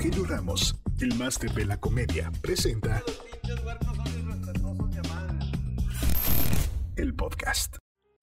Rogelio Ramos, el máster de la comedia, presenta el podcast.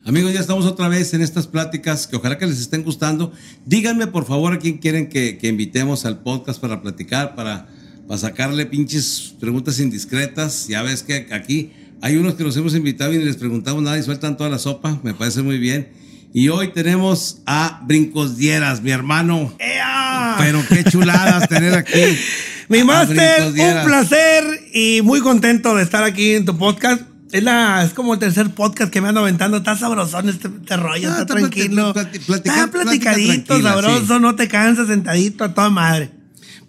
Amigos, ya estamos otra vez en estas pláticas que ojalá que les estén gustando. Díganme por favor a quién quieren que, invitemos al podcast para platicar, para, para sacarle pinches preguntas indiscretas. Ya ves que aquí hay unos que los hemos invitado y ni les preguntamos nada y sueltan toda la sopa. Me parece muy bien. Y hoy tenemos a Brincos Dieras, mi hermano. ¡Ea! Pero qué chuladas tener aquí. Mi máster, un placer y muy contento de estar aquí en tu podcast. Es, la, es como el tercer podcast que me ando aventando. Está sabrosón este, este rollo, Ah, está tranquilo. plati- está platicadito, sabroso, sí. no te cansas, sentadito, a toda madre.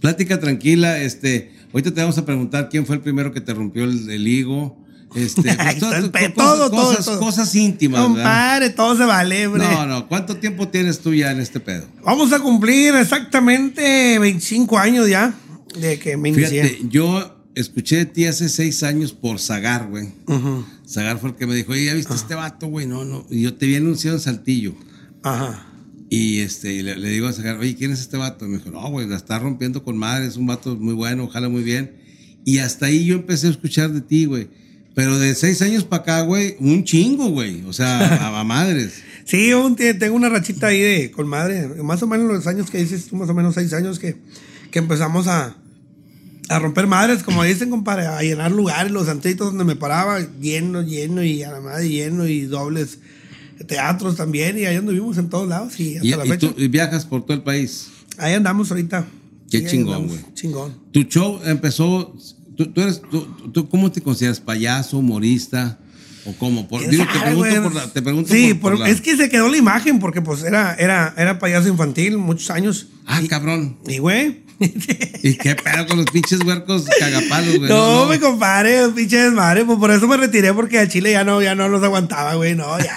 Plática tranquila, este, ahorita te vamos a preguntar quién fue el primero que te rompió el, el higo. Este, pues, Todo, to- to- todo, todo, cosas, todo. cosas íntimas. Compadre, todo se vale, hombre. No, no, ¿cuánto tiempo tienes tú ya en este pedo? Vamos a cumplir exactamente 25 años ya de que me inicié. Fíjate, yo escuché de ti hace seis años por Zagar, güey. Zagar fue el que me dijo, oye, ¿ya viste este vato, güey? No, no. Y yo te vi anunciado en Saltillo. Ajá. Y este, y le, le digo a Zagar, oye, ¿quién es este vato? Y me dijo, no, güey, la está rompiendo con madre, es un vato muy bueno, ojalá muy bien. Y hasta ahí yo empecé a escuchar de ti, güey. Pero de seis años para acá, güey, un chingo, güey. O sea, a, a madres. Sí, un tengo una rachita ahí de con madre, más o menos los años que dices tú, más o menos seis años que, que empezamos a, a romper madres, como dicen, compadre, a llenar lugares, los antritos donde me paraba, lleno, lleno y a la madre lleno y dobles teatros también y ahí anduvimos en todos lados y hasta Y, la y fecha. tú y viajas por todo el país. Ahí andamos ahorita. Qué Sí, chingón, güey. Chingón. Tu show empezó. ¿Tú, tú eres, tú, tú- ¿Cómo te consideras? ¿Payaso, humorista? ¿O cómo? Por, ¿Quién digo, te pregunto por la. Te pregunto sí, por, por por- la- es que se quedó la imagen porque pues era, era, era payaso infantil muchos años. Ah, y, cabrón. y güey. ¿Y qué pedo con los pinches huercos cagapalos, güey? No, me compadre, pinche desmadre, pues por eso me retiré porque al chile ya no, ya no los aguantaba, güey, no, ya.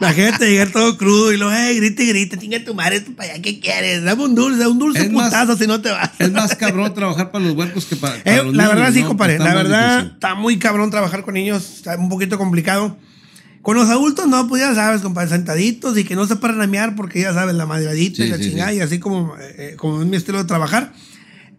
Imagínate llegar todo crudo y luego, hey, grita y grita, chinga tu madre, tú para allá, ¿qué quieres? Dame un dulce, un dulce Es más- putazo si no te vas. Es más cabrón trabajar para los huercos que para, para Eh, los la niños, verdad sí, ¿no? compadre, la más verdad difícil. está muy cabrón trabajar con niños, está un poquito complicado. Con los adultos no, pues ya sabes, compadre, sentaditos y que no se paran a mear porque ya sabes, la madradita y la sí, chingada sí. y así como, eh, eh, como es mi estilo de trabajar.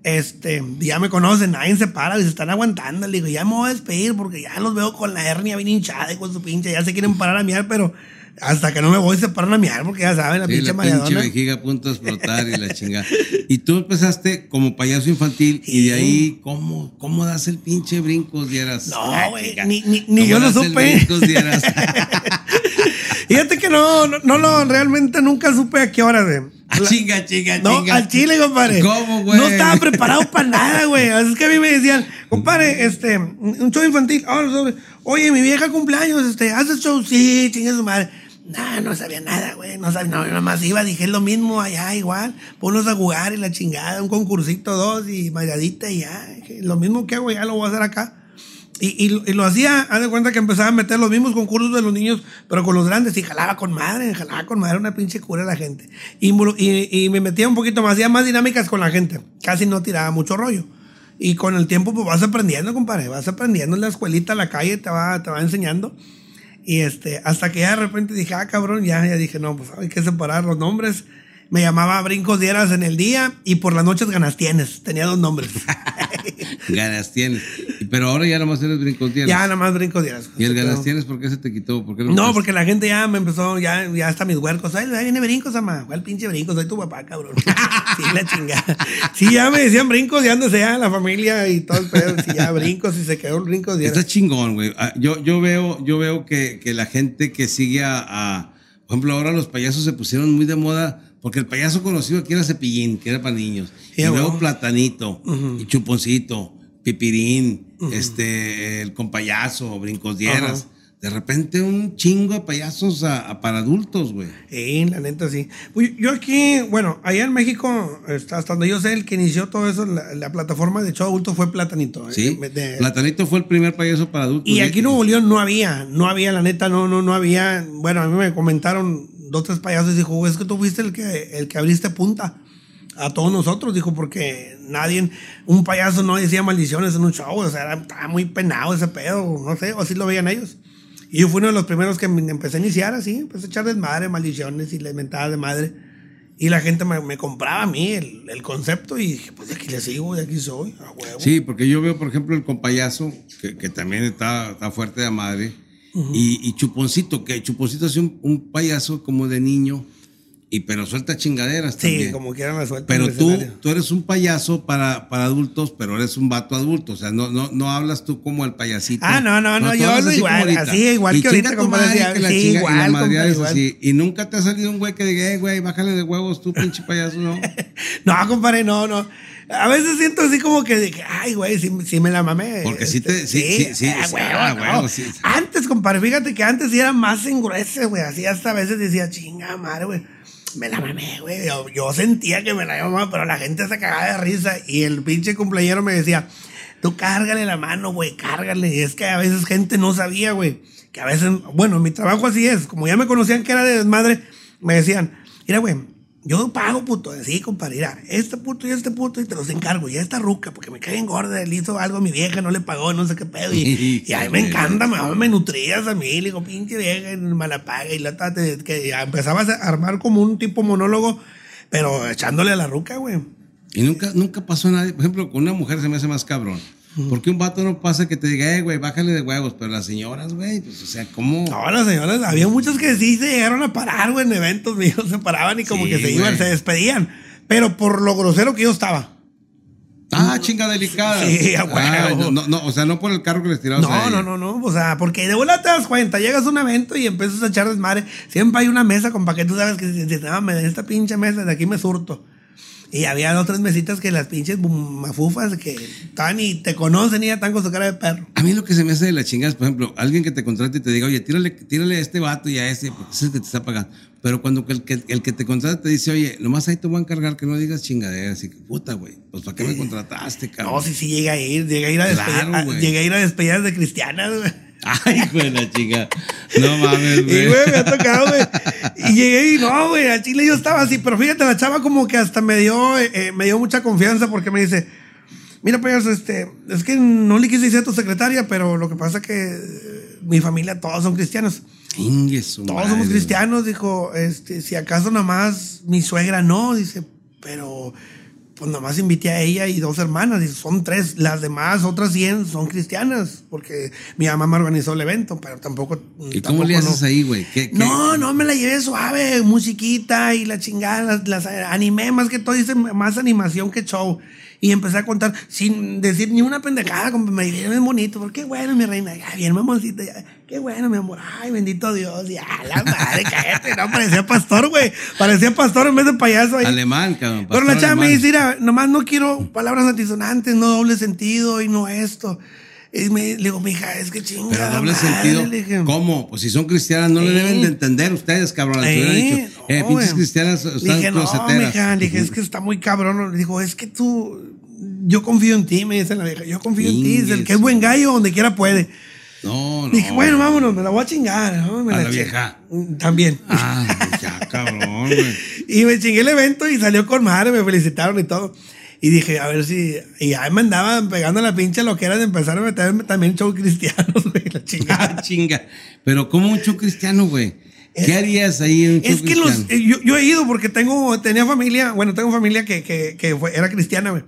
Este, ya me conocen, nadie se para y se están aguantando. Le digo, ya me voy a despedir porque ya los veo con la hernia bien hinchada y con su pinche, ya se quieren parar a miar, pero hasta que no me voy se paran a miar porque ya saben, la Sí, pinche la pinche mareadona. vejiga a punto de explotar y la chingada. Y tú empezaste como payaso infantil y de ahí, ¿cómo, cómo das el pinche brincos, dieras? No, güey, ni- ni- ni yo lo supe. brincos, dieras? Fíjate que no, no, no, lo- realmente nunca supe a qué hora de. Ah, chinga, chinga, No, chinga. al chile, compadre. ¿Cómo, güey? No estaba preparado para nada, güey. Es que a mí me decían, compadre, este, un show infantil. Sobre- Oye, mi vieja cumpleaños, este, ¿haces show? Sí, chinga su madre. No, no sabía nada, güey. No sabía, nada más iba, dije lo mismo allá, igual. Ponlos a jugar y la chingada, un concursito, dos y bailadita y ya. Lo mismo que hago, ya lo voy a hacer acá. Y, y, lo hacía, haz de cuenta que empezaba a meter los mismos concursos de los niños, pero con los grandes, y jalaba con madre, jalaba con madre, una pinche cura la gente. Y, me metía un poquito más, hacía más dinámicas con la gente, casi no tiraba mucho rollo. Y con el tiempo, pues vas aprendiendo, compadre, vas aprendiendo en la escuelita, la calle te va, te va enseñando. Y este, hasta que ya de repente dije, ah, cabrón, ya, ya dije, no, pues hay que separar los nombres. Me llamaba Brincos Dieras en el día y por las noches ganas tienes. Tenía dos nombres. Ganas tienes. Pero ahora ya nomás eres brincos, dieras. ya, nada más Brincos Dieras. ¿Y el Se quedó. ganas tienes por qué se te quitó? ¿Por qué No, porque la gente ya me empezó, ya, ya hasta mis huercos. Ay, ahí viene brincos, ama. ¿Cuál pinche brincos? Soy tu papá, cabrón. sí, la chingada. Sí, ya me decían brincos, ya ando ya la familia y todo el pedo. Sí, ya brincos y se quedó el brincos. Está chingón, güey. Ah, Yo, yo veo, yo veo que, que la gente que sigue a, a- Por ejemplo, ahora los payasos se pusieron muy de moda. Porque el payaso conocido aquí era Cepillín, que era para niños. Sí, y luego. Platanito, y Chuponcito, Pipirín, este, el compayaso, Brincos Dieras. Ajá. De repente un chingo de payasos a- a para adultos, güey. Sí, la neta sí. Pues yo aquí, bueno, allá en México, está- hasta donde yo sé, el que inició todo eso, la, la plataforma de show adulto fue Platanito. Sí. Eh, de- Platanito fue el primer payaso para adultos. Y aquí en Nuevo León no había, no había, la neta, no, no, no había. Bueno, a mí me comentaron dos, tres payasos dijo, es que tú fuiste el que, el que abriste punta a todos nosotros, dijo, porque nadie, un payaso no decía maldiciones en un show, o sea, era, estaba muy penado ese pedo, no sé, o así lo veían ellos. Y yo fui uno de los primeros que me empecé a iniciar así, empecé a echar desmadre, maldiciones y le mentadas de madre. Y la gente me, me compraba a mí el, el concepto y dije, pues de aquí le sigo, de aquí soy, a huevo. Sí, porque yo veo, por ejemplo, el compayazo, que, que también está, está fuerte de madre, y, y Chuponcito, que Chuponcito es un, un payaso como de niño, y pero suelta chingaderas Sí, también. como quieran la suelta. Pero tú, tú eres un payaso para, para adultos, pero eres un vato adulto. O sea, no, no, no hablas tú como el payasito. Ah, no, no, no, yo hablo como igual, así, igual Y que ahorita, que la sí, chinga, y la así. Y nunca te ha salido un güey que diga, eh, güey, bájale de huevos tú, pinche payaso, ¿no? No, compadre, no, no. A veces siento así como que, ay, güey, sí, sí me la mamé. Este, Porque sí te- sí, sí, sí, ah, sí, güey, ah, no. huevo, sí. Antes, compadre, fíjate que antes sí era más engruese, güey. Así hasta a veces decía, chinga madre, güey. Me la mamé, güey. Yo, yo sentía que me la mamaba, pero la gente se cagaba de risa. Y el pinche cumpleañero me decía, tú cárgale la mano, güey, cárgale. Y es que a veces gente no sabía, güey. Que a veces, bueno, mi trabajo así es. Como ya me conocían que era de desmadre, me decían, mira, güey, yo pago, puto. Sí, compadre, este puto y este puto y te los encargo. Y esta ruca, porque me cae en gorda, le hizo algo a mi vieja, no le pagó, no sé qué pedo. Y, a mí me encanta, me, me nutrías a mí. Le digo, pinche vieja, me la paga. Y la tate, que empezabas a armar como un tipo monólogo, pero echándole a la ruca, güey. Y nunca, nunca pasó nadie. Por ejemplo, con una mujer se me hace más cabrón. Porque un vato no pasa que te diga, eh, güey, bájale de huevos. Pero las señoras, güey, pues, o sea, ¿cómo? No, las señoras, había muchas que sí se llegaron a parar, güey, en eventos míos, se paraban y como Sí, que se iban, se despedían. Pero por lo grosero que yo estaba. Ah, chinga delicada. Sí, a Ah, no, no, o sea, no por el carro que les tirabas a No, no, no, no. O sea, porque de vuelta te das cuenta, llegas a un evento y empiezas a echar desmadre. Siempre hay una mesa con que tú sabes que si no, me den esta pinche mesa, de aquí me surto. Y había dos tres mesitas que las pinches mafufas que están y te conocen y ya están con su cara de perro. A mí lo que se me hace de la chingada es, por ejemplo, alguien que te contrate y te diga, oye, tírale, tírale a este vato y a este, porque es el que te está pagando. Pero cuando el que, el que te contrata te dice, oye, nomás ahí te voy a encargar que no digas chingaderas. Y que, puta, güey, pues ¿para qué me contrataste, cabrón? No, sí, sí, llega a ir, llega a ir a Claro, despedir, a- llegué a ir a despedidas de cristianas, güey. Ay, güey, la chinga. No mames, Y, güey. güey, me ha tocado, güey. Y llegué y no, güey, a Chile yo estaba así, pero fíjate, la chava como que hasta me dio, eh, eh, me dio mucha confianza porque me dice, mira, pues, este, es que no le quise decir a tu secretaria, pero lo que pasa que eh, mi familia, todos son cristianos. Ingue su Todos madre, somos güey. cristianos, dijo, este, si acaso nomás mi suegra no, dice, pero pues nomás invité a ella y dos hermanas, dice, son tres, las demás, otras 100 son cristianas, porque mi mamá me organizó el evento, pero tampoco... ¿Y cómo le tampoco haces no. ahí, güey? ¿Qué- qué- No, no, me la llevé suave, musiquita y la chingada, las, las animé, más que todo hice más animación que show. Y empecé a contar sin decir ni una pendejada, como me dije, es bonito, porque qué bueno, mi reina, ya, bien mamoncita, ya, qué bueno, mi amor, ay, bendito Dios, ya, la madre, cállate, no, parecía pastor, güey, parecía pastor en vez de payaso ahí. Alemán, cabrón. Pero la chava me dice, mira, nomás no quiero palabras antisonantes, no doble sentido y no esto. Y me, le digo, mija, es que chinga. Pero doble sentido. ¿Cómo? Pues si son cristianas, no le deben de entender ustedes, cabrón. Hubieran dicho, eh, no, pinches cristianas Le están dije, no, mija, le dije, es que está muy cabrón. Le dijo, es que tú, yo confío en ti, me dice la vieja, yo confío en ti. Dice, el que es buen gallo, donde quiera puede. No, no. Dije, bueno, vámonos, me la voy a chingar. ¿no? Me ¿A la vieja? También. Ah, pues ya, cabrón, güey. Y me chingué el evento y salió con madre, me felicitaron y todo. Y dije, a ver si. Y ahí me andaban pegando la pinche lo que era de empezar a meterme también show cristianos, güey, la chingada. Ah, chinga. Pero ¿cómo un show cristiano, güey? ¿Qué harías ahí en un show Es que los, cristiano? eh, yo, yo he ido porque tengo, tenía familia, bueno, tengo familia que, que, que fue- era cristiana, güey.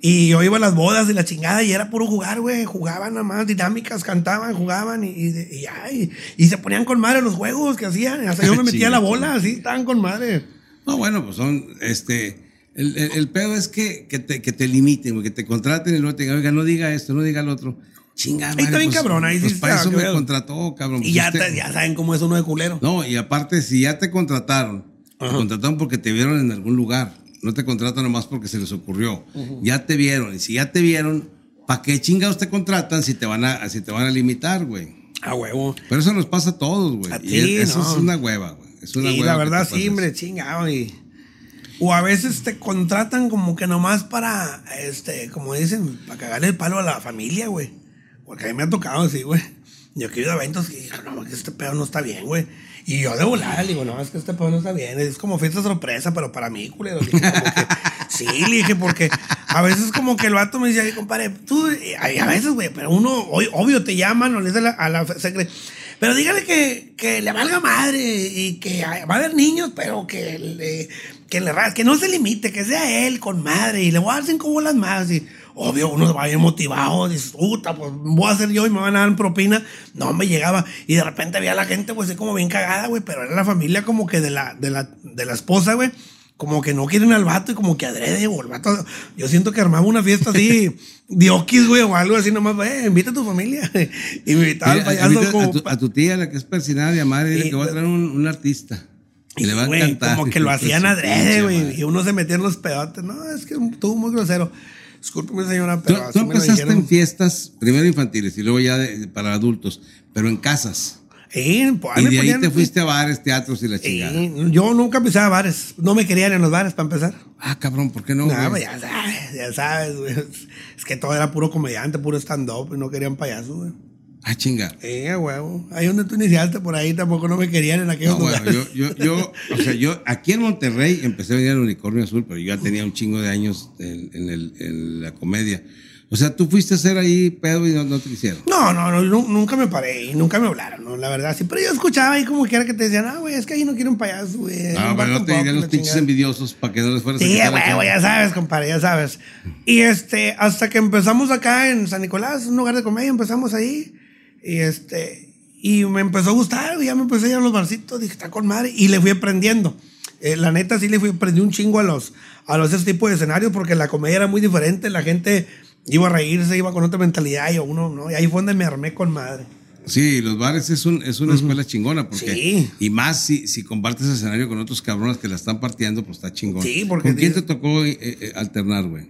Y yo iba a las bodas y la chingada y era puro jugar, güey. Jugaban nada más, dinámicas, cantaban, jugaban y, y, y ya, y- y se ponían con madre los juegos que hacían. Hasta yo me metía la bola, así, estaban con madre. No, bueno, pues son, este, el, el, el pedo es que, que, te, que te limiten, que te contraten y luego te digan, oiga, no diga esto, no diga lo otro. Chinga, Ahí está bien cabrón, ahí sí pues para está, eso me contrató, cabrón. Y pues ya, este- te- ya saben cómo es uno de culero. No, y aparte, si ya te contrataron, te contrataron porque te vieron en algún lugar. No te contratan nomás porque se les ocurrió. Ya te vieron. Y si ya te vieron, ¿para qué chingados te contratan si te van a, si te van a limitar, güey? A huevo. Pero eso nos pasa a todos, güey. A Y es- eso es una hueva, güey. Es una Sí, hueva la verdad, sí, hombre, chingado. Y, o a veces te contratan como que nomás para, este, como dicen, para cagarle el palo a la familia, güey. Porque a mí me ha tocado así, güey. Yo que he ido a eventos y dije, no, que este pedo no está bien, güey. Y yo de volada le digo, no, es que este pedo no está bien. Es como fiesta sorpresa, pero para mí, culero. Le dije, como que, sí, le dije, porque a veces como que el vato me dice, "Ay, compadre, tú, a veces, güey, pero uno, obvio, te llaman o le dice a la, a la secre- pero dígale que, que le valga madre y que va a haber niños, pero que, le- que le ras- que no se limite, que sea él con madre y le voy a dar cinco bolas más y obvio uno va bien motivado, dice, puta, pues voy a hacer yo y me van a dar propina. No me llegaba y de repente veía a la gente pues así como bien cagada, güey, pero era la familia como que de la de la de la esposa, güey. Como que no quieren al vato y como que adrede, o el vato. Yo siento que armaba una fiesta así, diokis, güey, o algo así nomás, güey, invita a tu familia. Y me invitaba al payaso ahorita como. a, tu, a tu tía, la que es persinada de amar, dile Sí, que va a traer un, un artista. Y le va a güey, encantar. Como que lo hacían adrede, güey. Y uno se metía en los pedotes. No, es que estuvo muy grosero. Discúlpeme, señora, Tú, pero tú así me lo empezaste dijeron. en fiestas, primero infantiles y luego ya de- para adultos, pero en casas. Sí, pues, Y me de ahí te fuiste a bares, teatros y la chingada. yo nunca pisaba bares. No me querían en los bares para empezar. Ah, cabrón, ¿por qué no? Güey? pues ya sabes, ya sabes, güey. Es que todo era puro comediante, puro stand-up y no querían payasos, güey. Ah, chinga. A huevo. Ahí donde tú iniciaste, por ahí tampoco no me querían en aquellos No, bueno, yo, yo, yo, o sea, yo aquí en Monterrey empecé a venir al Unicornio Azul, pero yo ya tenía un chingo de años en, en el- en la comedia. O sea, tú fuiste a hacer ahí pedo y no, no te hicieron. No, no, no, nu- nunca me paré y nunca me hablaron, ¿no? La verdad, sí. Pero yo escuchaba ahí como quiera que te decían, ah, güey, es que ahí no quieren payasos, güey. Ah, pero no te dirían los pinches envidiosos para que no les fueras a Sí, la güey, güey, ya sabes, compadre, ya sabes. Y este, hasta que empezamos acá en San Nicolás, un lugar de comedia, empezamos ahí. Y este, y me empezó a gustar, ya me empecé a ir a los barcitos, dije, está con madre. Y le fui aprendiendo. Eh, la neta, sí le fui aprendí un chingo a los, a los ese tipo de escenarios, porque la comedia era muy diferente, la gente iba a reírse, iba con otra mentalidad, y uno, ¿no? Y ahí fue donde me armé con madre. Sí, los bares es, un, es una escuela chingona, porque. Sí. Y más si, si compartes escenario con otros cabrones que la están partiendo, pues está chingón. Sí, porque ¿Con quién te tocó eh, eh, alternar, güey?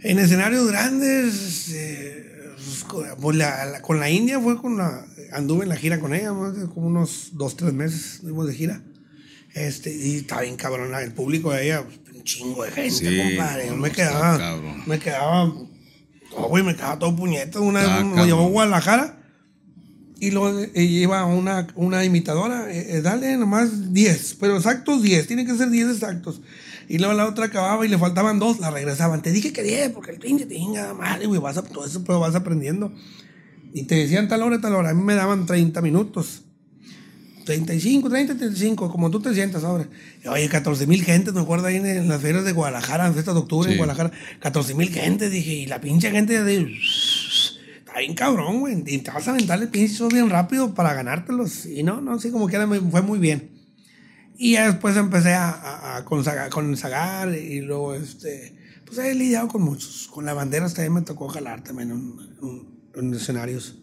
En escenarios grandes, pues, con, pues, la- la- con la India fue con la. Anduve en la gira con ella, más de como unos dos, tres meses fuimos de gira. Este, y estaba bien cabrón, el público de ella, pues, un chingo de gente, Sí, compadre. Yo me está quedaba. cabrón. Me quedaba. Oh, güey, me quedaba todo puñeto. Una Está vez me llevó a Guadalajara y eh, iba una, una imitadora, eh, eh, dale nomás 10, pero exactos 10, tienen que ser 10 exactos. Y luego la otra acababa y le faltaban dos, la regresaban. Te dije que 10, porque el pinche tinga, madre, güey, vas a, todo eso, pero vas aprendiendo. Y te decían tal hora, tal hora. A mí me daban 30 minutos. 35, 30, 35, como tú te sientas ahora. Oye, 14 mil gente, me acuerdo ahí en, en las ferias de Guadalajara, en fiestas de octubre Sí. en Guadalajara. 14 mil gente, dije, y la pinche gente de. Está bien cabrón, güey. Y te vas a aventar el pinche bien rápido para ganártelos. Y no, no, sí, como quiera me fue muy bien. Y ya después empecé a, a, a consagar, consagar y luego, este, pues he lidiado con muchos. Con la bandera también me tocó jalar también en, en escenarios.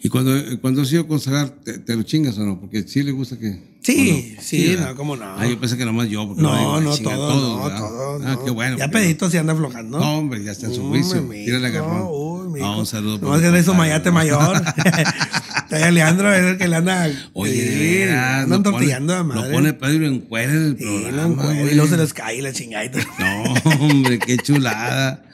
Y cuando, cuando has ido consagrar, ¿te, te lo chingas o no? Porque sí le gusta que. Sí, ¿o sí, ¿verdad? no, cómo no. Ah, yo pensé que nomás yo. Porque No, no, todo, todos, no, ¿verdad? todo. Ah, no. qué bueno. Ya pedito se anda aflojando. No, hombre, ya está en su juicio. Tírale agarrón. no, uy, mijo. Ah, un saludo. Nomás que su compadre, mayate ¿no? mayor. Ahí Leandro es el que le anda. Oye, andan lo pone- tortillando a madre. Lo pone Pedro y lo encuera en el Sí, programa. y luego se les cae la chingadita. No, hombre, qué chulada.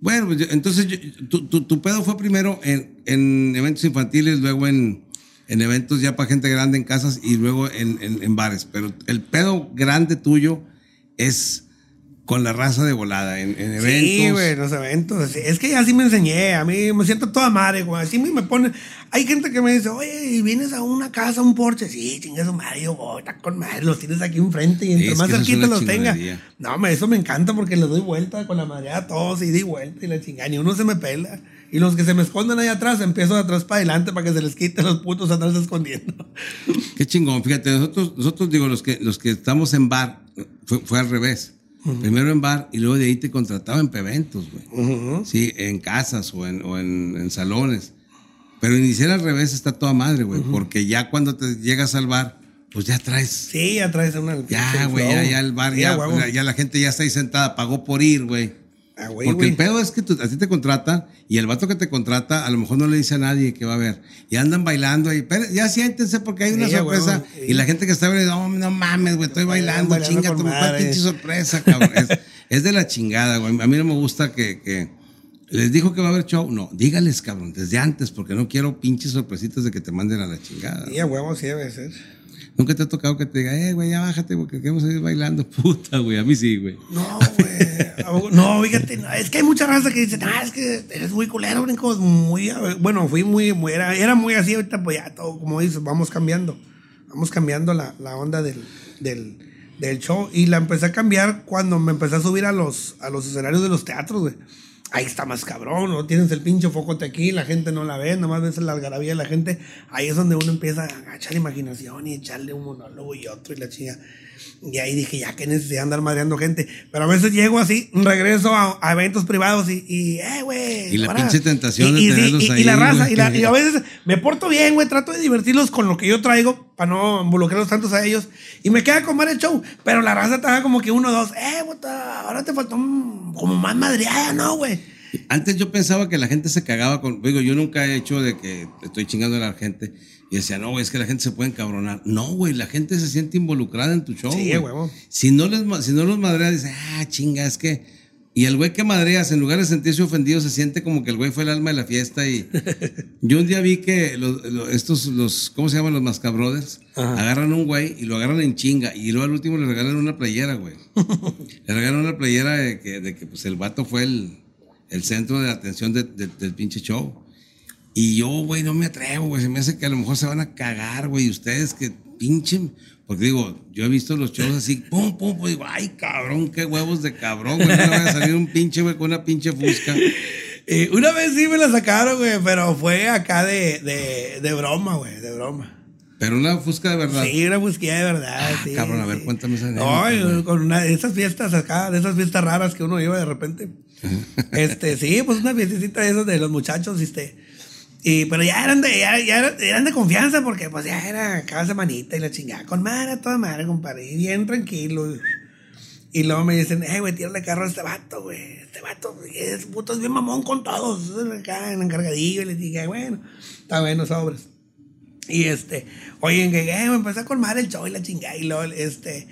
Bueno, pues yo- entonces yo- tu, tu, tu pedo fue primero en, en eventos infantiles, luego en, en eventos ya para gente grande en casas y luego en- en bares. Pero el pedo grande tuyo es con la raza de volada, en, en eventos. Sí, güey, los eventos. sí. Es que así me enseñé. A mí me siento toda madre, güey. Así me ponen. Hay gente que me dice, oye, ¿y vienes a una casa, a un porche? Sí, chinga su madre. Yo, voy, está con madre. Los tienes aquí enfrente y entre Es más cerquita los tenga. No, me, eso me encanta porque les doy vuelta con la madre a todos y di vuelta y la chingada. Ni uno se me pela. Y los que se me esconden ahí atrás, empiezo de atrás para adelante para que se les quite los putos atrás escondiendo. Qué chingón. Fíjate, nosotros, nosotros digo, los que, los que estamos en bar, fue, fue al revés. Primero en bar y luego de ahí te contrataban para eventos, güey. Sí, en casas o en, o en, en salones. Pero iniciar al revés está toda madre, güey. Porque ya cuando te llegas al bar, pues ya traes. Sí, ya traes una. Ya, güey, ya, ya el bar, Sí, ya, ya la gente ya está ahí sentada, pagó por ir, güey. Ah, güey, Porque güey. el pedo es que tú- a ti te contratan y el vato que te contrata a lo mejor no le dice a nadie que va a ver. Y andan bailando y "Pero ya siéntense porque hay una Sí, sorpresa. Y la gente que está viendo, no, no mames, güey, estoy bailando, bailando chinga tu pinche sorpresa, cabrón. es, es de la chingada, güey. A mí no me gusta que, que les dijo que va a haber show. No, dígales, cabrón, desde antes, porque no quiero pinches sorpresitas de que te manden a la chingada. Sí, a huevo, sí debe ser. Nunca te ha tocado que te diga, eh, güey, ya bájate porque queremos ir bailando. Puta, güey, a mí sí, güey. No, güey. No, fíjate, es que hay mucha raza que dice, ah, es que eres muy culero, brinco. Muy, bueno, fui muy, muy era, era muy así, ahorita pues ya todo, como dices, vamos cambiando. Vamos cambiando la, la onda del, del, del show. Y la empecé a cambiar cuando me empecé a subir a los, a los escenarios de los teatros, güey. Ahí está más cabrón, ¿no? Tienes el pinche focote aquí, la gente no la ve, nomás ves la algarabía de la gente. Ahí es donde uno empieza a echar imaginación y echarle un monólogo y otro y la chinga. Y ahí dije, ya qué necesidad de andar mareando gente. Pero a veces llego así, regreso a, a eventos privados y, y eh, güey. Y la para. pinche tentación Y- de y- tenerlos y- y ahí, la raza, y, la- y a veces me porto bien, güey, trato de divertirlos con lo que yo traigo para no involucrarlos tantos a ellos. Y me queda con el show. Pero la raza da como que uno o dos, eh, puta, ahora te faltó un- como más madreada, ¿no, güey? Antes yo pensaba que la gente se cagaba con. Digo, yo nunca he hecho de que estoy chingando a la gente y decía, no, güey, es que la gente se puede encabronar. No, güey, la gente se siente involucrada en tu show. Sí, güey. Si no, les, si no los madreas, dice, ah, chinga, es que. Y el güey que madreas, en lugar de sentirse ofendido, se siente como que el güey fue el alma de la fiesta. Y yo un día vi que los, los- estos, los, ¿cómo se llaman? Los Mascabrothers, agarran un güey y lo agarran en chinga. Y luego al último le regalan una playera, güey. Le regalan una playera de que, de que pues, el vato fue el, el centro de atención de- de- del pinche show. Y yo, güey, no me atrevo, güey. Se me hace que a lo mejor se van a cagar, güey. Ustedes que pinche. Porque digo, yo he visto los shows así, pum, pum, pues digo, ay, cabrón, qué huevos de cabrón, güey. No me vaya a salir un pinche, güey, con una pinche fusca. Eh, una vez sí me la sacaron, güey, pero fue acá de, de, de broma, güey, de broma. Pero una fusca de verdad. Sí, una búsqueda de verdad. Ah, sí, cabrón, a ver, sí. cuéntame esa No, con una de esas fiestas acá, de esas fiestas raras que uno iba de repente. este, sí, pues una fiestecita de esas de los muchachos, este. Y, pero ya eran de, ya, ya eran, de confianza porque pues ya era cada semanita y la chingada. Con madre, toda madre, compadre. Y bien tranquilo. Y luego me dicen, eh, güey, tírale carro a este vato, güey. Este vato es puto, es bien mamón con todos. Acá en encargadillo. Y les dije, bueno, está bueno, sobres. Y este, oye, eh, me empecé a colmar el show y la chingada. Y luego, este,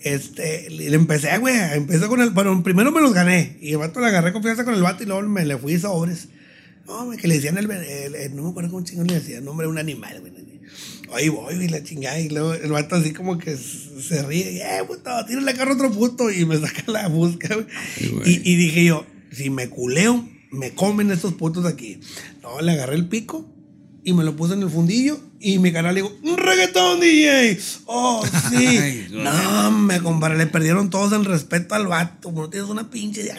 este, le empecé, güey, empecé con el, bueno, primero me los gané. Y el vato le agarré confianza con el vato y luego me le fui sobres. No, güey, que le decían el, el- el- no me acuerdo cómo chingón le decían, nombre de un animal, güey. Ahí voy, y la chingada. Y luego el vato así como que se ríe. Y, eh, puto, tírale carro a otro puto. Y me saca la busca, güey. güey. Y, y dije yo, si me culeo, me comen estos putos aquí. No, le agarré el pico y me lo puse en el fundillo. Y mi canal le digo, ¡un reggaetón, DJ! ¡Oh, sí! Ay, güey. no, me compadre, le perdieron todos el respeto al vato. No tienes una pinche.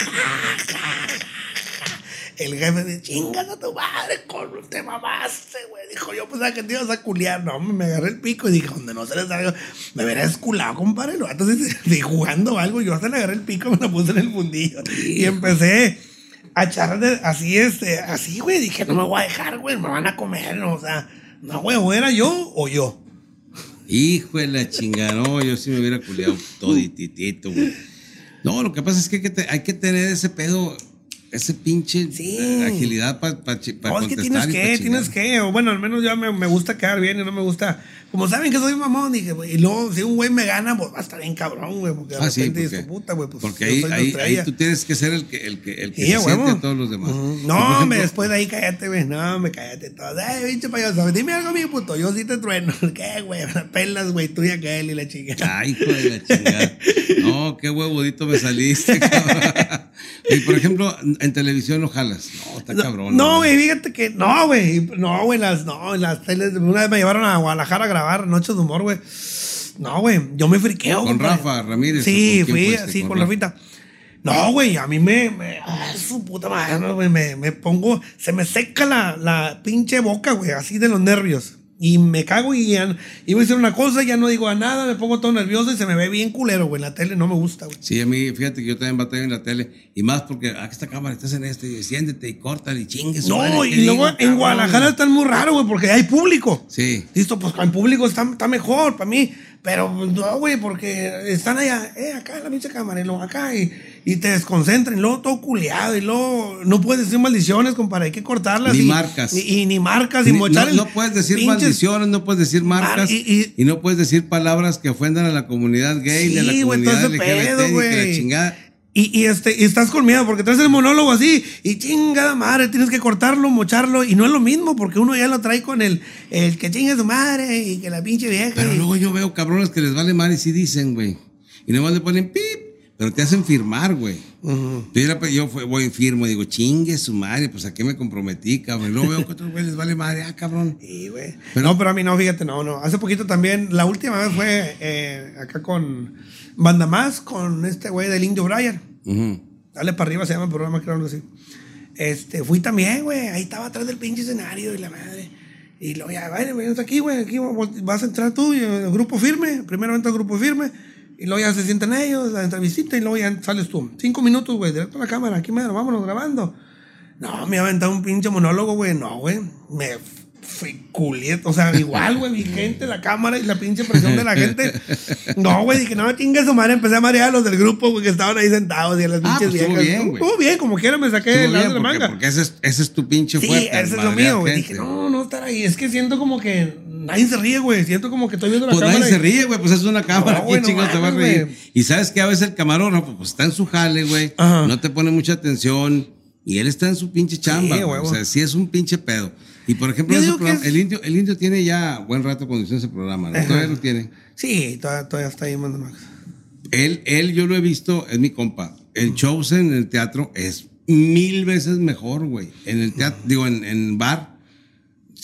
El jefe dice, chingas a tu madre, con te mamaste, güey. Dijo, yo pensaba que te ibas a culiar. No, me, agarré el pico y dije, donde no se les salga, me veré esculado, compadre. Entonces, de jugando algo, yo hasta le agarré el pico, me lo puse en el fundillo. Y empecé a echar así, este, así, güey. Dije, no me voy a dejar, güey, me van a comer. no, O sea, no, güey, o era yo o yo. Hijo de la chingada, no, yo sí me hubiera culiado todititito, güey. No, lo que pasa es que hay que, te- hay que tener ese pedo, ese pinche Sí. eh, agilidad para pa, pa No, es que tienes que, tienes que. O bueno, al menos ya me, me gusta quedar bien y no me gusta. Como saben que soy mamón, dije, güey, y luego si un güey me gana, pues va a estar bien cabrón, güey. Porque de Ah, sí, repente porque, dices, puta, güey, pues porque yo ahí, ahí, ahí tú tienes que ser el que, el que, el que Sí, se siente a todos los demás. No, me después de ahí cállate, güey. No, me cállate todo. Ay, pinche payaso. Dime algo, mi puto. Yo sí te trueno. ¿Qué, güey? Pelas, güey. Tú y aquel y la chica. Ay, hijo de la chingada. No, qué huevudito me saliste, cabrón. Y por ejemplo, en televisión no jalas. No, está cabrón. No, güey, fíjate que. No, güey. No, güey, las. No, en las teles. Una vez me llevaron a Guadalajara a grabar Noches de Humor, güey. No, güey. Yo me friqueo, Con compadre. Rafa Ramírez, Sí, ¿o con quién fui fuiste? así Con. Rafita. No, güey, a mí me. me ah, su puta madre, güey, me, me pongo. Se me seca la, la pinche boca, güey, así de los nervios. Y me cago y ya. Iba a decir una cosa, ya no digo a nada, me pongo todo nervioso y se me ve bien culero, güey. En la tele no me gusta, güey. Sí, a mí, fíjate que yo también batallo en la tele. Y más porque, ah, esta cámara, estás en este, y siéntete y córtale y chingues. No, y luego en Guadalajara están muy raro, güey, porque hay público. Sí. Listo, pues en público está, está mejor para mí. Pero no, güey, porque están allá, eh, acá en la pinche cámara, y luego acá, y, y te desconcentran, y luego todo culeado, y luego no puedes decir maldiciones, compadre, hay que cortarlas. Ni y, marcas. Y, y ni marcas, y Ni- mochar no, puedes decir pinches- maldiciones, no puedes decir marcas Mar- y, y- y- no puedes decir palabras que ofendan a la comunidad gay, ni a la Sí, güey, todo comunidad LGBT, pedo, ni que la güey. chingada. Y, y, este, y estás con miedo porque traes el monólogo así y chingada madre, tienes que cortarlo, mocharlo y no es lo mismo porque uno ya lo trae con el, el que chinga su madre y que la pinche vieja. Pero y- luego yo veo cabrones que les vale mal y sí dicen, güey. Y nomás le ponen pip, pero te hacen firmar, güey. Yo, era- yo fue- voy y firmo, digo, chingue su madre, pues a qué me comprometí, cabrón. Y luego veo que otros güeyes les vale madre, ah, cabrón. Sí, güey. Pero- no, pero a mí no, fíjate, no, no. Hace poquito también, la última vez fue eh, acá con Banda Más, con este güey del Indio Brian. Ujú. Dale para arriba se llama el programa, creo algo así. Este, fui también, güey. Ahí estaba atrás del pinche escenario y la madre. Y luego ya, vaya, ven aquí, güey. Aquí vas a entrar tú y el grupo firme. Primero entra el grupo firme. Y luego ya se sientan ellos, la entrevistita. Y luego ya sales tú. Cinco minutos, güey, directo a la cámara. Aquí, mero, vámonos grabando. No, me aventado un pinche monólogo, güey. No, güey. Me fui culieto. O sea, igual, güey. Mi gente, la cámara y la pinche presión de la gente. No, güey. Dije, no, chingue su madre. Empecé a marear a los del grupo, güey, que estaban ahí sentados y a las Ah, pinches pues estuvo viejas. bien, güey. Estuvo bien, como quiera me saqué Estuvo el bien, de la manga. porque ese, es, ese es tu pinche Sí, fuerte. eso es lo mío, güey. Dije, no, no estar ahí. Es que siento como que nadie se ríe, güey. Siento como que estoy viendo la Pues cámara. nadie y- se ríe, güey, pues es una cámara, No, ¿quién no chingados te va a reír? güey. Y sabes que a veces el camarógrafo, pues está en su jale, güey, no te pone mucha atención, y él está en su pinche chamba, Sí, o sea, sí es un pinche pedo. Y por ejemplo, ese programa- es- el, indio, el indio tiene ya buen rato conduciendo ese programa, ¿no? Todavía lo tiene. Sí, todavía, todavía está ahí, manda Max. Él, él, yo lo he visto, es mi compa. El show en el teatro es mil veces mejor, güey. En el teatro, digo, en, en bar,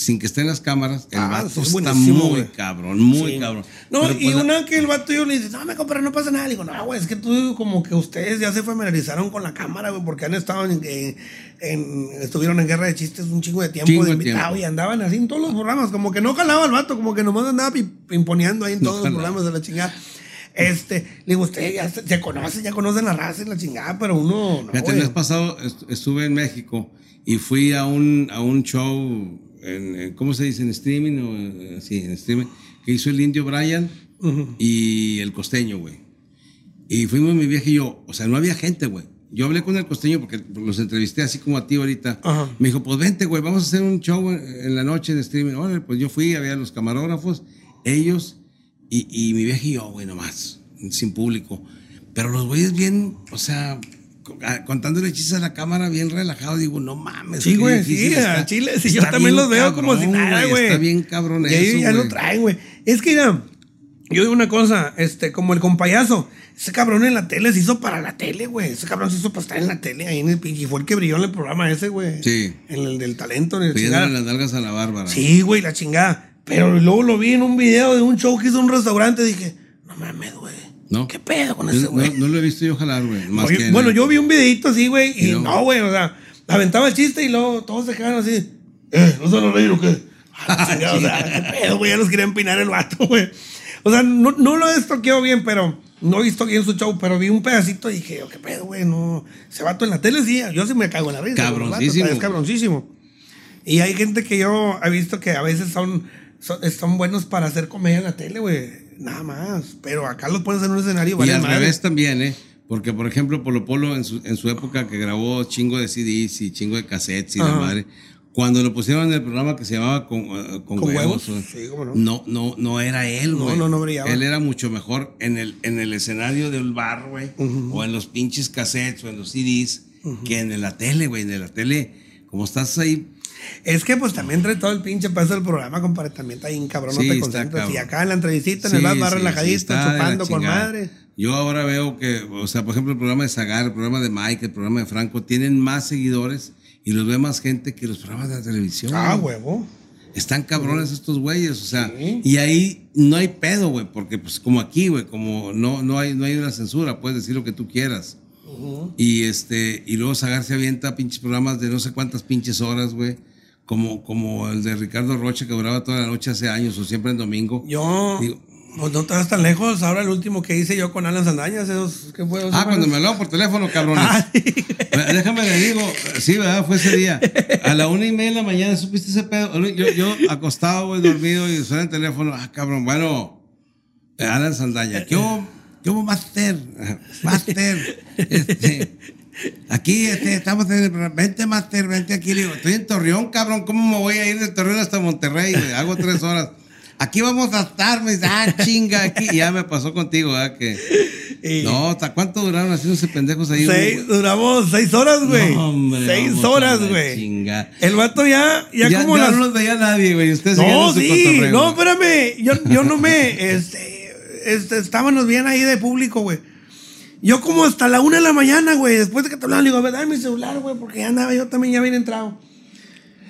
sin que estén las cámaras, el Ah, vato es está muy cabrón, muy Sí. cabrón. No, Pero, y pues, una que el vato yo le dice, no, me compra, no pasa nada. Le digo, no, güey, es que tú, como que ustedes ya se familiarizaron con la cámara, güey, porque han estado en, en- en- estuvieron en guerra de chistes un chingo de tiempo Chingo de invitado y andaban así en todos los programas, como que no jalaba el vato, como que nomás andaba pi- pimponeando ahí en No todos los programas de la chingada. Este, le digo, ustedes ya se, conocen, ya conocen la raza y la chingada, pero uno, no, el güey. mes pasado est- estuve en México y fui a un, a un show, en, en- ¿cómo se dice? ¿En streaming? O, eh, sí, en streaming, que hizo el indio Brian y el costeño, güey. Y fuimos mi vieja y yo, o sea, no había gente, güey. Yo hablé con el costeño porque los entrevisté así como a ti ahorita. Me dijo, pues vente, güey, vamos a hacer un show en la noche de streaming. Órale, pues yo fui, había los camarógrafos, ellos y, y mi vieja y yo, güey, nomás, sin público. Pero los güeyes bien, o sea, co- a- contándole chistes a la cámara bien relajado, digo, no mames. Sí, güey, sí, a Chile, sí, yo también los veo como si nada, güey. Está bien cabrón Y eso, ya lo traen, güey. Es que, mira, yo digo una cosa, este, como el compayazo, ese cabrón en la tele se hizo para la tele, güey. Ese cabrón se hizo para estar en la tele ahí en el. Y fue el que brilló en el programa ese, güey. Sí. En el del talento, en el chingada. las nalgas a la Bárbara. Sí, güey, la chingada. Pero luego lo vi en un video de un show que hizo un restaurante. Dije, no mames, güey. ¿No? ¿Qué pedo con ese no, güey? no lo he visto yo jalar, güey. Bueno, el- yo vi un videito así, güey, y no, güey, o sea, aventaba el chiste y luego todos se quedaban así. Eh, ¿no se van a reír o qué? Ah, o sea, qué pedo, güey, ya los quería empinar el vato, güey. O sea, no, no lo he estoqueado bien, pero no he visto bien su show, pero vi un pedacito y dije, oh, qué pedo, güey, no. Ese vato en la tele sí, yo sí me cago en la risa. güey, el vato, Cabroncísimo. Es cabroncísimo. Y hay gente que yo he visto que a veces son, son, son buenos para hacer comedia en la tele, güey. Nada más. Pero acá los pones en un escenario. Y al revés también, ¿eh? Porque, por ejemplo, Polo Polo en su, en su época que grabó chingo de CDs y chingo de cassettes y la Ajá. madre, cuando lo pusieron en el programa que se llamaba Con, con, ¿Con huevos, huevos? o- Sí, cómo no. no, no, no era él, No, güey. no, no brillaba. Él era mucho mejor en el, en el escenario del bar, güey, o en los pinches cassettes o en los CDs, que en la tele, güey. En la tele, como estás ahí Es que pues también trae todo el pinche peso del programa, compadre. También está bien cabrón, Sí, no te concentras. Y acá en la entrevistita, en Sí, el bar, más sí, relajadito, chupando con madre. Yo ahora veo que, o sea, por ejemplo, el programa de Zagar, el programa de Mike, el programa de Franco, tienen más seguidores y los ve más gente que los programas de la televisión. Ah, huevo. Están cabrones estos güeyes, o sea, y ahí no hay pedo, güey, porque pues como aquí, güey, como no, no hay, no hay una censura, puedes decir lo que tú quieras. Y este, y luego Zagar se avienta pinches programas de no sé cuántas pinches horas, güey. Como, como el de Ricardo Rocha que duraba toda la noche hace años o siempre en domingo. Yo, Digo- pues no te vas tan lejos. Ahora el último que hice yo con Alan Sandañas, esos, ¿qué fue? Ah, cuando me habló por teléfono, cabrones. Ah, sí. Déjame le digo, sí, ¿verdad? Fue ese día. A la una y media de la mañana, ¿supiste ese pedo? Yo, yo acostado, güey, dormido y suena el teléfono. Ah, cabrón, bueno. Alan Sandaña. ¿Qué hubo, qué hubo, Master? Master. Este, aquí este, estamos en el. Vente, Master, vente aquí. Le digo, estoy en Torreón, cabrón. ¿Cómo me voy a ir de Torreón hasta Monterrey? Hago tres horas. Aquí vamos a estar, me dice, ah, chinga, aquí. Y ya me pasó contigo, ¿verdad? Que, Y no, ¿hasta cuánto duraron haciéndose pendejos ahí? seis, duramos seis horas, güey. No, hombre, seis horas, güey. chinga. El vato ya, ya, Ya, como ya las no los veía nadie, güey. Ustedes No, su sí, no, espérame. Yo, yo no me. Este, este, estábamos bien ahí de público, güey. Yo como hasta la una de la mañana, güey, después de que te hablaban, le digo, a ver, dame mi celular, güey, porque ya andaba, yo también ya había entrado.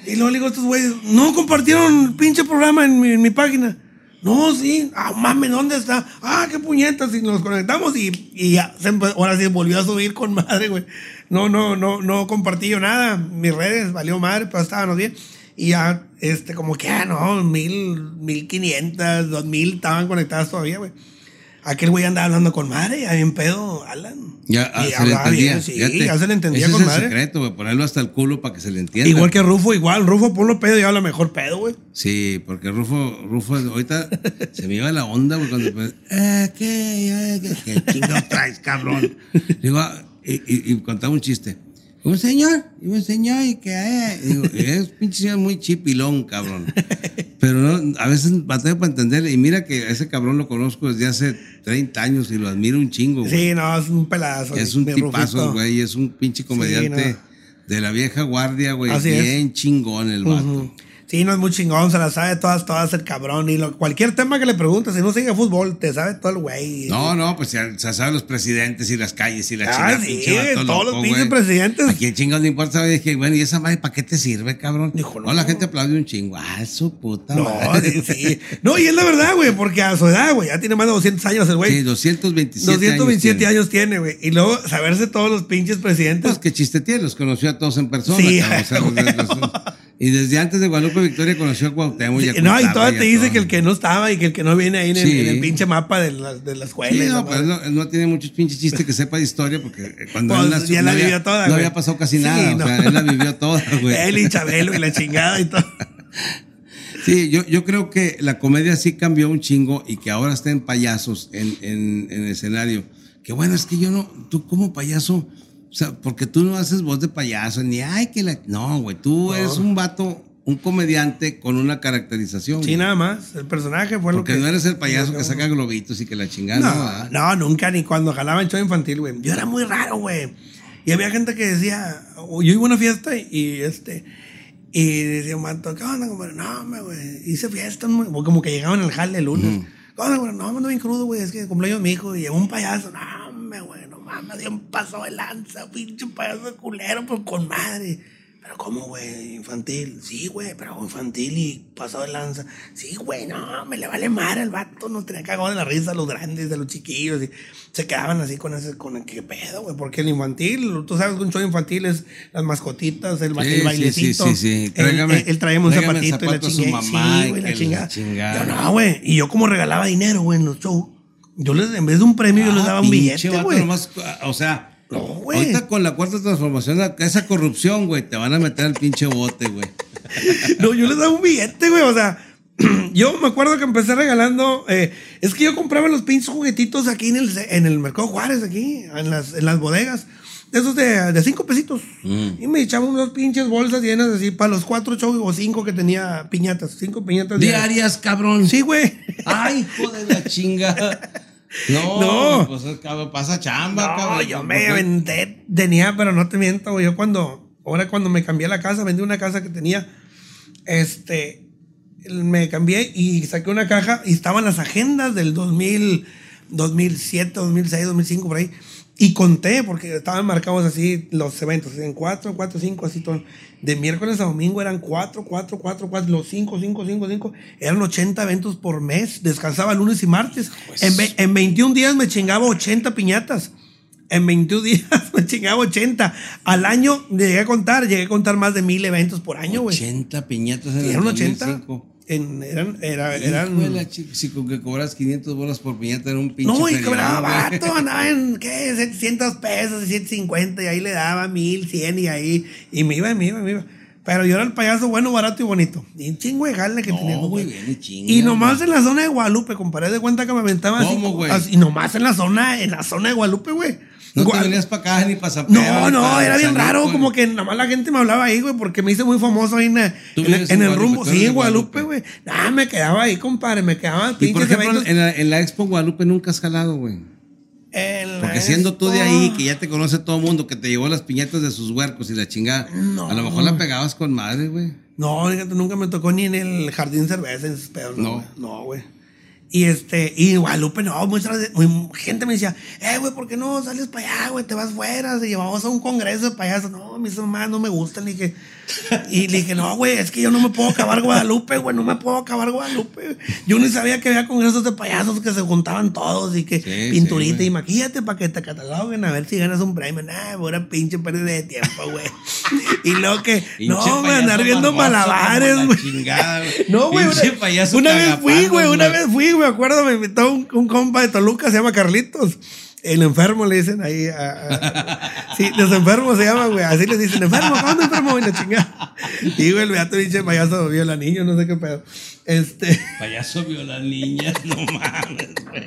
Y luego le digo a estos güeyes, no compartieron pinche programa en mi, en página. No, sí, ah, mames, ¿dónde está? Ah, qué puñetas, y nos conectamos y, ya, ahora sí volvió a subir con madre, güey. No, no, no, no compartí yo nada, mis redes, valió madre, pero estábamos bien. Y ya, este, como que, ah, no, mil, mil quinientas, dos mil estaban conectadas todavía, güey. Aquel güey andaba hablando con madre, ya bien pedo, Alan. Ya ah, Y se le entendía. bien, sí, fíjate. ya se le entendía Ese con es el madre. secreto, güey. Ponerlo hasta el culo para que se le entienda. Igual que Rufo, igual, Rufo ponlo pedo y habla mejor pedo, güey. Sí, porque Rufo, Rufo ahorita se me iba la onda, güey, cuando pues, eh, ¿qué? Eh, ¿Qué, qué traes, cabrón? Digo, ah, y, y, y contaba un chiste. Un señor, y un señor, y que eh, digo, es pinche señor muy chipilón, cabrón. Pero no, a veces batalla para entenderle. Y mira que ese cabrón lo conozco desde hace 30 años y lo admiro un chingo, güey. Sí, no, es un pelazo. Es un tipazo, Rufito. güey. Es un pinche comediante no. de la vieja guardia, güey. Así es. Bien chingón el vato. Sí, no es muy chingón, se la sabe todas, todas el cabrón. Y lo- cualquier tema que le preguntes, si no sigue fútbol, te sabe todo el güey. No, no, pues ya se saben los presidentes y las calles y la Ah, chingada. sí, todos los pinches presidentes. ¿A quién chingados le importa? Dije, bueno, ¿y esa madre para qué te sirve, cabrón? Dijo, no. no. la gente aplaude un chingo. Ah, su puta No, madre. sí, sí. No, y es la verdad, güey, porque a su edad, güey, ya tiene más de 200 años el güey. Sí, 227, 227 años. tiene, güey. Y luego saberse todos los pinches presidentes. Pues que chiste tiene, los conoció a todos en persona. Sí, cabrón, o sea, los- güey. los- y desde antes de Guadalupe Victoria conoció a Cuauhtémoc y a no, y todavía te dice que el que no estaba y que el que no viene ahí en, el, en pinche mapa de la, de la escuela. Sí, no, pues madre. no, él no tiene muchos pinches chistes que sepa de historia porque cuando Pues, él nació ya no la había, vivió toda, no güey. había pasado casi nada, no. o sea, él la vivió toda, güey. Él y Chabelo y la chingada y todo. Sí, yo, yo creo que la comedia sí cambió un chingo y que ahora estén payasos en, en, en el escenario. Que bueno, es que yo no, tú como payaso, o sea, porque tú no haces voz de payaso, ni ay que la. No, güey, tú eres un vato, un comediante con una caracterización. Sí, güey. nada más. El personaje fue lo Porque que. no eres el payaso que saca globitos y que la chingada. No, No, ¿verdad? no, nunca, ni cuando jalaba en show infantil, güey. Yo era muy raro, güey. Y había gente que decía, yo iba a una fiesta y, este, y decía un vato, ¿qué onda, compadre? No, güey, hice fiestas, muy-". o como que llegaban al jale el lunes. ¿Qué onda, güey? No, ando bien crudo, güey, es que cumpleaños de mi hijo y llegó un payaso. No, güey, no mames, dio un paso de lanza, pinche payaso culero, pero con madre. Pero ¿cómo, güey? Infantil. Sí, güey, pero infantil y pasado de lanza. Sí, güey, no, me le vale madre el vato. No tenía cagado de la risa a los grandes, de los chiquillos. Y se quedaban así con ese, con el qué pedo, güey. Porque el infantil, tú sabes que un show infantil es las mascotitas, el, ba- Sí, el bailecito. sí, sí, sí. Él, Tráigame- él- él traía un zapatito y la a chingada. Sí, güey, la chingada. Yo no, güey. Y yo como regalaba dinero, güey, en los shows. Yo les, en vez de un premio, yo les Ah, daba un billete, güey. nomás, o sea, No, ahorita con la cuarta transformación, esa corrupción, güey, te van a meter al pinche bote, güey. No, yo les daba un billete, güey. O sea, yo me acuerdo que empecé regalando. eh, es que yo compraba los pinches juguetitos aquí en el, en el Mercado Juárez, aquí, en las, en las bodegas. De esos de, de cinco pesitos. Mm. Y me echaban unas pinches bolsas llenas así para los cuatro shows o cinco que tenía piñatas. Cinco piñatas Diarias, cabrón. Sí, güey. Ay, hijo de la chinga. No, No. pues es cabrón, pasa chamba, No, cabrón. yo ¿Por me aventé, tenía, pero no te miento, güey. Yo cuando, ahora cuando me cambié la casa, vendí una casa que tenía, este, me cambié y saqué una caja y estaban las agendas del 2000, 2007, 2006, 2005, por ahí. Y conté, porque estaban marcados así los eventos, en 4, 4, 5, así todo. De miércoles a domingo eran 4, 4, 4, 4, los 5, 5, 5, 5. Eran 80 eventos por mes. Descansaba lunes y martes. En, ve- en 21 días me chingaba 80 piñatas. En 21 días me chingaba 80. Al año llegué a contar, llegué a contar más de mil eventos por año, güey. 80 piñatas en el Eran 80. 2005. En, eran, era, eran. chi- si con que cobras 500 bolas por piñata era un pinche No, y cobraba güey. barato, andaba en, ¿qué? 700 pesos, 750, y ahí le daba 1000, 100, y ahí, y me iba, y me iba, y me iba. Pero yo era el payaso bueno, barato y bonito. Y un chingo de jale que No, tenía. muy compadre. bien, y chinga, Y nomás güey. en la zona de Guadalupe, compadre, de cuenta que me aventaba así. ¿Cómo, güey? así, Y nomás en la zona, en la zona de Guadalupe, güey. No te venías para acá ni para No, no, era bien raro, como que nada más la gente me hablaba ahí, güey, porque me hice muy famoso ahí en, en- el rumbo. Sí, en Guadalupe, güey. Nah, me quedaba ahí, compadre, me quedaba Y por ejemplo, en la, en la Expo Guadalupe nunca has jalado, güey. Porque siendo tú de ahí, que ya te conoce todo el mundo, que te llevó las piñatas de sus huercos y la chingada, No. a lo mejor la pegabas con madre, güey. No, fíjate, nunca me tocó ni en el jardín cerveza, en esos pedos, no. No. güey. No, güey. Y este, y Guadalupe, no, mucha gente me decía, eh, güey, ¿por qué no sales para allá, güey? Te vas fuera, se llevamos a un congreso de payasos. No, mis mamás no me gustan. Le dije, y le dije, no, güey, es que yo no me puedo acabar Guadalupe, güey, no me puedo acabar Guadalupe. Yo ni sabía que había congresos de payasos que se juntaban todos y que Sí, pinturita sí, y güey. maquíllate para que te cataloguen a ver si ganas un premio. Nah, pura pinche pérdida de tiempo, güey. y luego que, no, güey, andar viendo malabares, güey. güey. No, güey. Una, una vez fui, güey. Una güey. vez fui, me acuerdo, me invitó un, un compa de Toluca, se llama Carlitos. El enfermo le dicen ahí. a- a- sí, los enfermos se llaman, güey. Así les dicen, enfermo, ¿cuándo enfermo? Y la chingada. Y, güey, el beato pinche payaso viola niño, no sé qué pedo. Este. Payaso viola niñas, no mames, güey.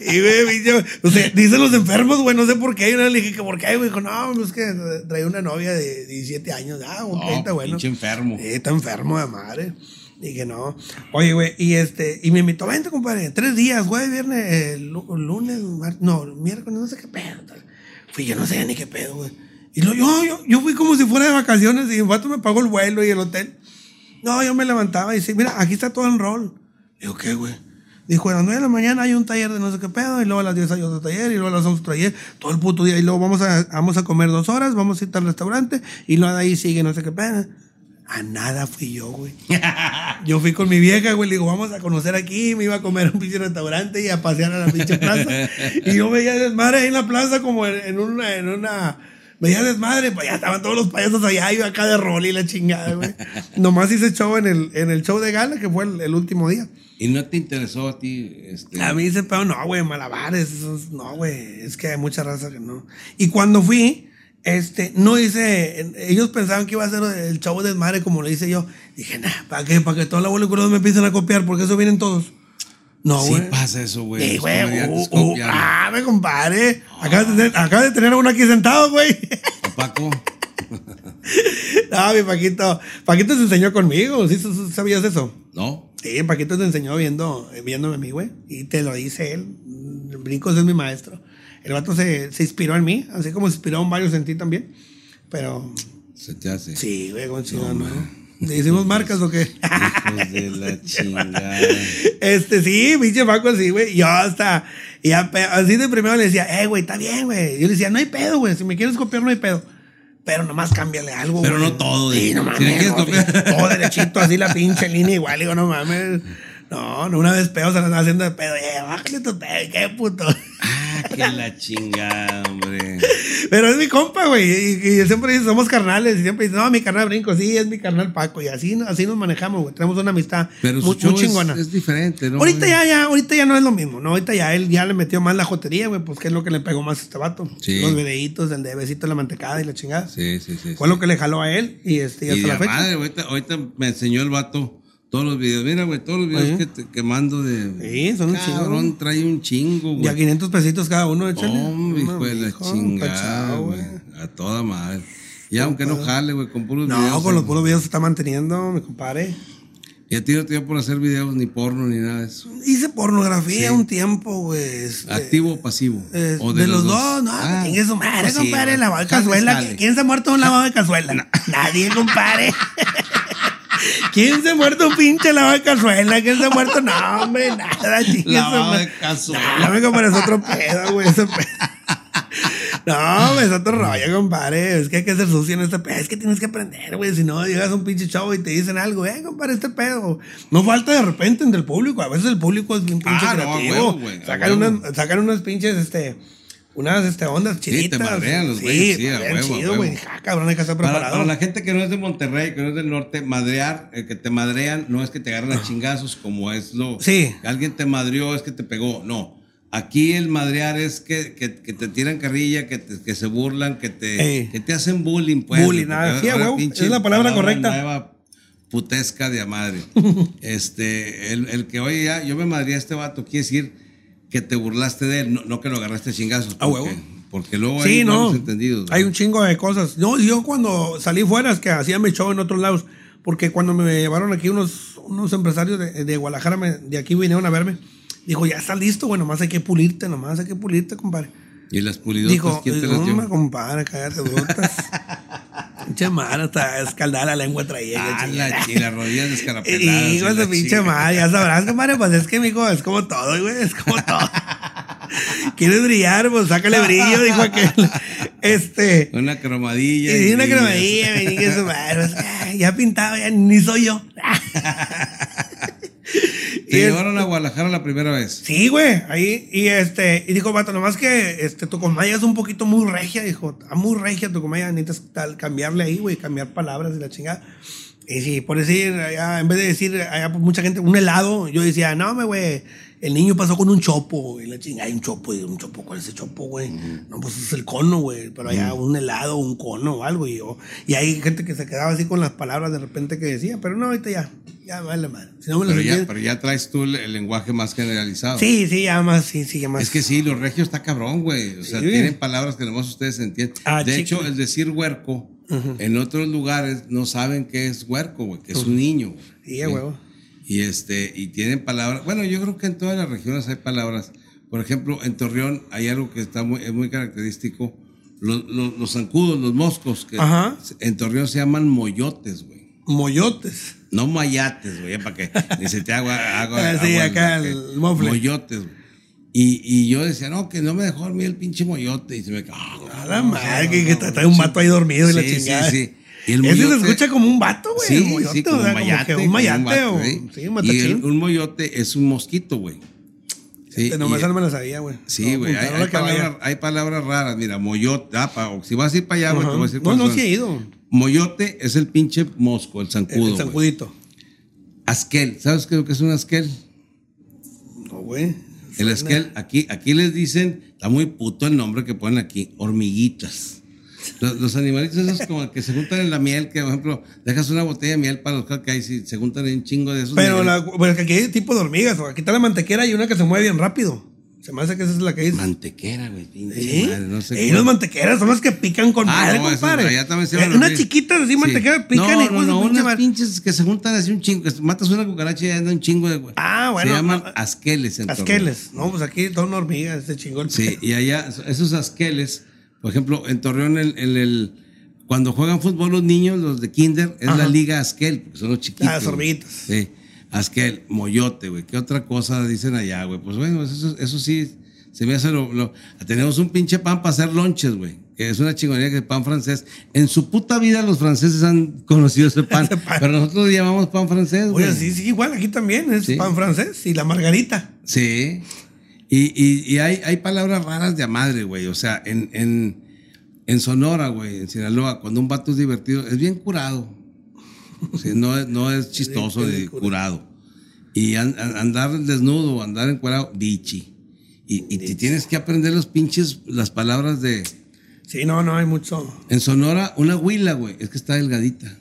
Y, güey, pinche. O sea, dicen los enfermos, güey, no sé por qué. Y una le dije que por qué, güey. Dijo, no, pues que traía una novia de 17 años. Ah, ok, No, está bueno. pinche enfermo. Sí, está enfermo de madre. Dije, no. Oye, güey, y este, y me invitó, vente, compadre, tres días, güey, viernes, eh, lu- lunes, no, miércoles, no sé qué pedo. tal. Fui, yo no sé ni qué pedo, güey. Y lo, yo, yo, yo fui como si fuera de vacaciones y el vato me pagó el vuelo y el hotel. No, yo me levantaba y dice, mira, aquí está todo en rol. Digo, ¿qué, güey? Dijo, a las 9 de la mañana hay un taller de no sé qué pedo, y luego a las 10 hay otro taller, y luego a las 11 otro taller, todo el puto día, y luego vamos a, vamos a comer dos horas, vamos a ir al restaurante, y luego de ahí sigue no sé qué pedo. A nada fui yo, güey. Yo fui con mi vieja, güey, le digo, vamos a conocer aquí, me iba a comer a un pinche restaurante y a pasear a la pinche plaza. y yo veía desmadre ahí en la plaza como en, una, en una, veía desmadre, pues ya estaban todos los payasos allá, yo acá de rol y la chingada, güey. Nomás hice show en el, en el show de gala, que fue el, el último día. ¿Y no te interesó a ti? Este, A mí ese pedo, no, güey, malabares, esos, no, güey, es que hay mucha raza que no. Y cuando fui, este, no hice, ellos pensaban que iba a ser el chavo desmadre como lo hice yo. Dije, nah, ¿para qué? Para que toda la bola de culos me empiecen a copiar, porque eso vienen todos. No, sí güey. pasa eso, güey. Sí, güey, uh, uh, ah, me compadre. Acabas de, tener- acabas de tener a uno aquí sentado, güey. ¿A Paco? no, mi Paquito. Paquito se enseñó conmigo, ¿sí ¿Sí sabías eso? ¿No? Sí, Paquito te enseñó viendo, viéndome a mí, güey. Y te lo dice él. Brincos es mi maestro. El vato se, se inspiró en mí, así como se inspiró en varios en ti también. Pero Se te hace. sí, güey, con ¿no? ¿Le hicimos marcas o qué? Hijos de la chingada. este, sí, pinche Paco, sí, güey. Yo hasta, y así de primero le decía, eh, güey, está bien, güey. Yo le decía, no hay pedo, güey. Si me quieres copiar, no hay pedo. Pero nomás cámbiale algo, Pero güey. no todo, Sí, dice. no Si mames. quieres no, copiar. Todo derechito, así la pinche línea igual. Digo, no mames. No, no, una vez pedo se la estaba haciendo de pedo. Eh, bájale tu pedo, qué puto. Ah, que la chingada, hombre. Pero es mi compa, güey. Y, y siempre dice, somos carnales. Y siempre dice, no, mi carnal brinco. Sí, es mi carnal Paco. Y así, así nos manejamos, güey. Tenemos una amistad Pero muy, muy es- chingona. Es, diferente, ¿no? Ahorita ya, ya, ahorita ya no es lo mismo, ¿no? Ahorita ya él ya le metió más la jotería, güey, pues que es lo que le pegó más a este vato. Sí. Los videitos, el de besito la mantecada y la chingada. Sí, sí, sí. Fue sí. lo que le jaló a él y este, y Y hasta de la fecha. madre, ahorita, ahorita me enseñó el vato todos los videos. Mira, güey, todos los videos que, te- que mando de. Sí, son un chingo. Cabrón, trae un chingo, güey. Y a 500 pesitos cada uno, échale. Hombre, hijo de la chingada, güey. A toda madre. Y aunque no jale, güey, con puros videos. No, con los eh, puros videos se está manteniendo, mi compadre. Y a ti no te dio por hacer videos ni porno ni nada de eso. Hice pornografía Sí. un tiempo, güey. este, ¿Activo o pasivo? eh, ¿O de, los, dos, no, Ah, chingue su madre, compadre, lavado de cazuela. ¿Quién se ha muerto un lavado de cazuela? Nadie, compadre. ¿Quién se ha muerto un pinche lavado de cazuela? ¿Quién se ha muerto? No, hombre, nada, madre. de cazuela. No, me compadre, es otro pedo, güey, ese pedo. No, es otro rollo, compadre. Es que hay que ser sucio en este pedo. Es que tienes que aprender, güey. Si no, llegas a un pinche chavo y te dicen algo, eh, compadre, este pedo. No falta de repente entre el público. A veces el público es bien pinche Ah, no, creativo. huevo, güey, a sacan, unas, sacan unas pinches, este, unas este, ondas te chiditas. madrean los güeyes, sí, a madrean huevo, a chido, güey. Ah, cabrón, hay que estar Para, preparado. para la gente que no es de Monterrey, que no es del norte, madrear, el que te madrean no es que te agarren a chingazos como es lo. Sí. que Alguien te madrió, es que te pegó. No. Aquí el madrear es que, que, que te tiran carrilla, que, te- que se burlan, que te, Ey. que te hacen bullying. Pues, Bullying, porque ah, sí, a huevo, es la palabra correcta. Nueva putesca de a madre. este, el, el que, oye, ya, yo me madría a este vato, quiere decir que te burlaste de él, no, no que lo agarraste chingazos. A huevo. porque- luego Sí, hay no. entendidos. Hay un chingo de cosas. No, yo cuando salí fuera es que hacía mi show en otros lados. Porque cuando me llevaron aquí unos, unos empresarios de, de Guadalajara, me- de aquí vinieron a verme. Dijo, ya está listo, güey, nomás hay que pulirte, nomás hay que pulirte, compadre. ¿Y las pulidotas Dijo, quién te las me compadre, cállate, brutas. pinche madre, hasta escaldada la lengua traía. Ah, la, y las rodillas descarapeladas. Y la de pinche madre, ya sabrás, compadre, pues es que, mijo, es como todo, güey, es como todo. ¿Quieres brillar? Pues sácale brillo, dijo aquel. Este. Una cromadilla. Y una cromadilla, me dije su madre, pues, ya pintado, ya ni soy yo. Te Y llevaron a Guadalajara la primera vez. Sí, güey, ahí, y este, y dijo, vato, nomás que este, tu comaya es un poquito muy regia, dijo, muy regia tu comaya, necesitas tal, cambiarle ahí, güey, cambiar palabras y la chingada. Y sí, por decir, allá, en vez de decir, allá, pues, mucha gente, un helado, yo decía, no, me, güey, el niño pasó con un chopo, y la chingada, hay un chopo, y un chopo, ¿cuál es ese chopo, güey? No, pues es el cono, güey, pero allá un helado, un cono o algo, y yo, y hay gente que se quedaba así con las palabras de repente que decía, pero no, ahorita ya, ya vale madre. Si no me Pero ya, pero ya traes tú el, el lenguaje más generalizado. Sí, sí, ya más, sí, sí, ya más. Es que sí, los regios está cabrón, güey. O sea, Sí. tienen palabras que nomás ustedes entienden. Ah, de chico. hecho, el decir huerco, en otros lugares no saben qué es huerco, güey, que es un niño. güey. Sí, huevo. Y este, y tienen palabras. Bueno, yo creo que en todas las regiones hay palabras. Por ejemplo, en Torreón hay algo que está muy, es muy característico. Los, los, los zancudos, los moscos, que Ajá. en Torreón se llaman moyotes, güey. Moyotes. No mayates, güey, para que ni se te haga agua. Ah, sí, agua- acá el mofle. Moyotes, güey. Y, y yo decía, no, que no me dejó dormir el pinche moyote. Y se me cagó. A la madre, que, que trae un vato ahí dormido y la Sí, chingada. Sí, sí. El Ese se escucha como un vato, güey. Sí, el moyote, sí, como o sea, un como mayate. que un como mayate vato, o. ¿sí? Un Y el- un moyote es un mosquito, güey. Sí, Este, nomás no me la sabía, güey. Sí, No, güey. Hay, palabras, hay palabras raras. Mira, moyote. Ah, pa- si vas a ir para allá, güey, te voy a decir No, no, sí he ido. Moyote es el pinche mosco, el zancudo. El, el zancudito. Asquel. ¿Sabes qué es lo un asquel? No, güey. El esquel, aquí, aquí les dicen, está muy puto el nombre que ponen aquí, hormiguitas. Los, los animalitos esos como que se juntan en la miel, que por ejemplo, dejas una botella de miel para los que hay, si se juntan en un chingo de esos. Pero la, pero que aquí hay tipo de hormigas. o Aquí está la mantequera y una que se mueve bien rápido. Se me hace que esa es la que dice. Mantequera, güey, ¿Sí? madre, no sé Ey, las mantequeras son las que pican con Ah, madre, no, compadre. allá también se Eh, unas chiquitas así, Sí. mantequeras, pican no, y no, su no, unas pinches que se juntan así un chingo, que matas una cucaracha y anda un chingo de... Ah, bueno, Se llaman no, asqueles. en. Asqueles. No, pues aquí son hormigas, este chingón. Sí, y allá, esos asqueles, por ejemplo, en Torreón, el, el- el- cuando juegan fútbol los niños, los de kinder, es Ajá. la liga Asquel, porque son los chiquitos. Ah, las güey. hormiguitas. Sí, Asquel, Moyote, güey. ¿Qué otra cosa dicen allá, güey? Pues bueno, eso, eso sí, se me hace lo, lo- Tenemos un pinche pan para hacer lonches, güey. Que es una chingonería que es pan francés. En su puta vida los franceses han conocido ese pan, Ese pan. pero nosotros le llamamos pan francés, güey. Oye, sí, sí, igual aquí también es Sí. pan francés y la margarita. Sí. Y, y, y hay, hay palabras raras de a madre, güey. O sea, en, en, en Sonora, güey, en Sinaloa, cuando un vato es divertido, es bien curado. No, es, no es chistoso Es bien curado. Y an- an- andar desnudo, andar encuerado, bichi. Y, y te tienes que aprender los pinches, las palabras de... Sí, no, no hay mucho. En Sonora, una huila, güey, es que está delgadita.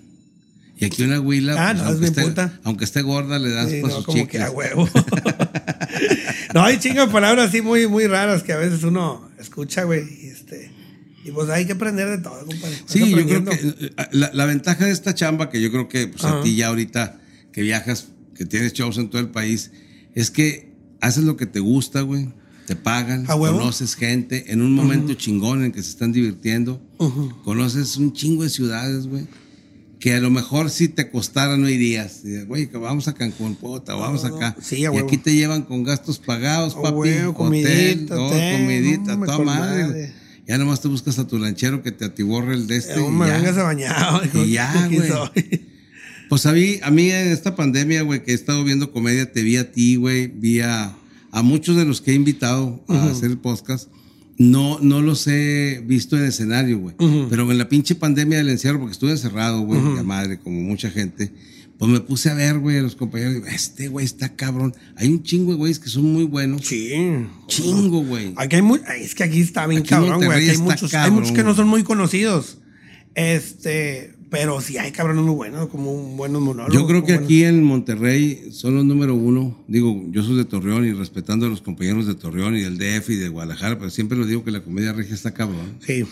Y aquí una huila, Ah, pues, no, es aunque, bien esté, aunque esté gorda, le das Sí, con no, como que a huevo. no, hay chingas de palabras así muy, muy raras que a veces uno escucha, güey. Y, este, y pues hay que aprender de todo, compadre. Sí, yo creo que eh, la, la ventaja de esta chamba, que yo creo que pues, a ti ya ahorita que viajas, que tienes shows en todo el país, es que haces lo que te gusta, güey. Te pagan, ¿A huevo? conoces gente en un momento chingón en que se están divirtiendo, conoces un chingo de ciudades, güey, que a lo mejor si te costara no irías. Güey, que vamos a Cancún, puta, vamos acá. sí, a y aquí te llevan con gastos pagados, A papi. huevo, hotel, comidita, todo, hotel, comidita, no, toda madre. Ya nomás te buscas a tu lanchero que te atiborre el de este. Eh, y me ya. vengas a bañar. Y ya, güey. Pues a mí, a mí en esta pandemia, güey, que he estado viendo comedia, te vi a ti, güey, vi a, a muchos de los que he invitado a hacer el podcast. No, no los he visto en escenario, güey. Pero en la pinche pandemia del encierro, porque estuve encerrado, güey, la madre, como mucha gente, pues me puse a ver, güey, a los compañeros. digo, Este güey está cabrón. Hay un chingo de güeyes que son muy buenos. Sí. Chingo, güey. Aquí hay muy, es que aquí está bien Aquí cabrón, güey. Hay hay muchos que no son muy conocidos. Este, pero sí hay cabrones muy buenos, como un buenos monólogos. Yo creo que aquí en Monterrey son los número uno. Digo, yo soy de Torreón y respetando a los compañeros de Torreón y del DF y de Guadalajara, pero siempre lo digo que la comedia regia está cabrón. Sí.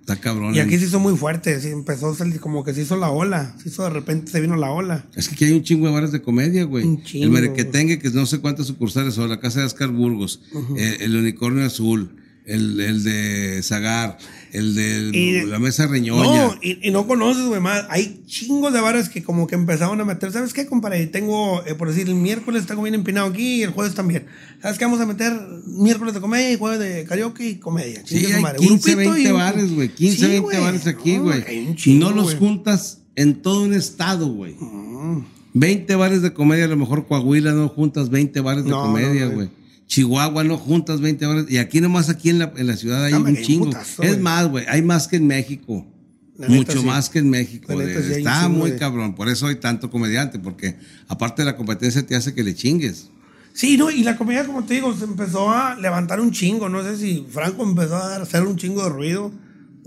Está cabrón. Y aquí se hizo muy fuerte, sí, empezó como que se hizo la ola. Se hizo de repente, se vino la ola. Es que aquí hay un chingo de bares de comedia, güey. Un chingo, El Merequetengue, que no sé cuántas sucursales son, la casa de Oscar Burgos, eh, el Unicornio Azul, el, el de Zagar, el de Y- la mesa reñoña. No, y, y no conoces, güey, más. Hay chingos de bares que como que empezaron a meter. ¿Sabes qué, compadre? Tengo, eh, por decir, el miércoles tengo bien empinado aquí y el jueves también. ¿Sabes qué? Vamos a meter miércoles de comedia y juedes de karaoke y comedia. Sí, hay madre. 15, Grupito 20 y- bares, güey. 15, Sí, 20 güey. bares aquí, No, güey. chingo, no los juntas en todo un estado, güey. Mm. 20 bares de comedia, a lo mejor Coahuila no juntas 20 bares de No, comedia, no, güey. güey. Chihuahua no juntas 20 bares. Y aquí nomás, aquí en la, en la ciudad hay un chingo. putazo, es más, güey, hay más que en México. Neta, Mucho sí. más que en México. Neta, sí está muy de- cabrón. Por eso hay tanto comediante, porque aparte de la competencia te hace que le chingues. Sí, no, y la comedia, como te digo, se empezó a levantar un chingo. No sé si Franco empezó a hacer un chingo de ruido.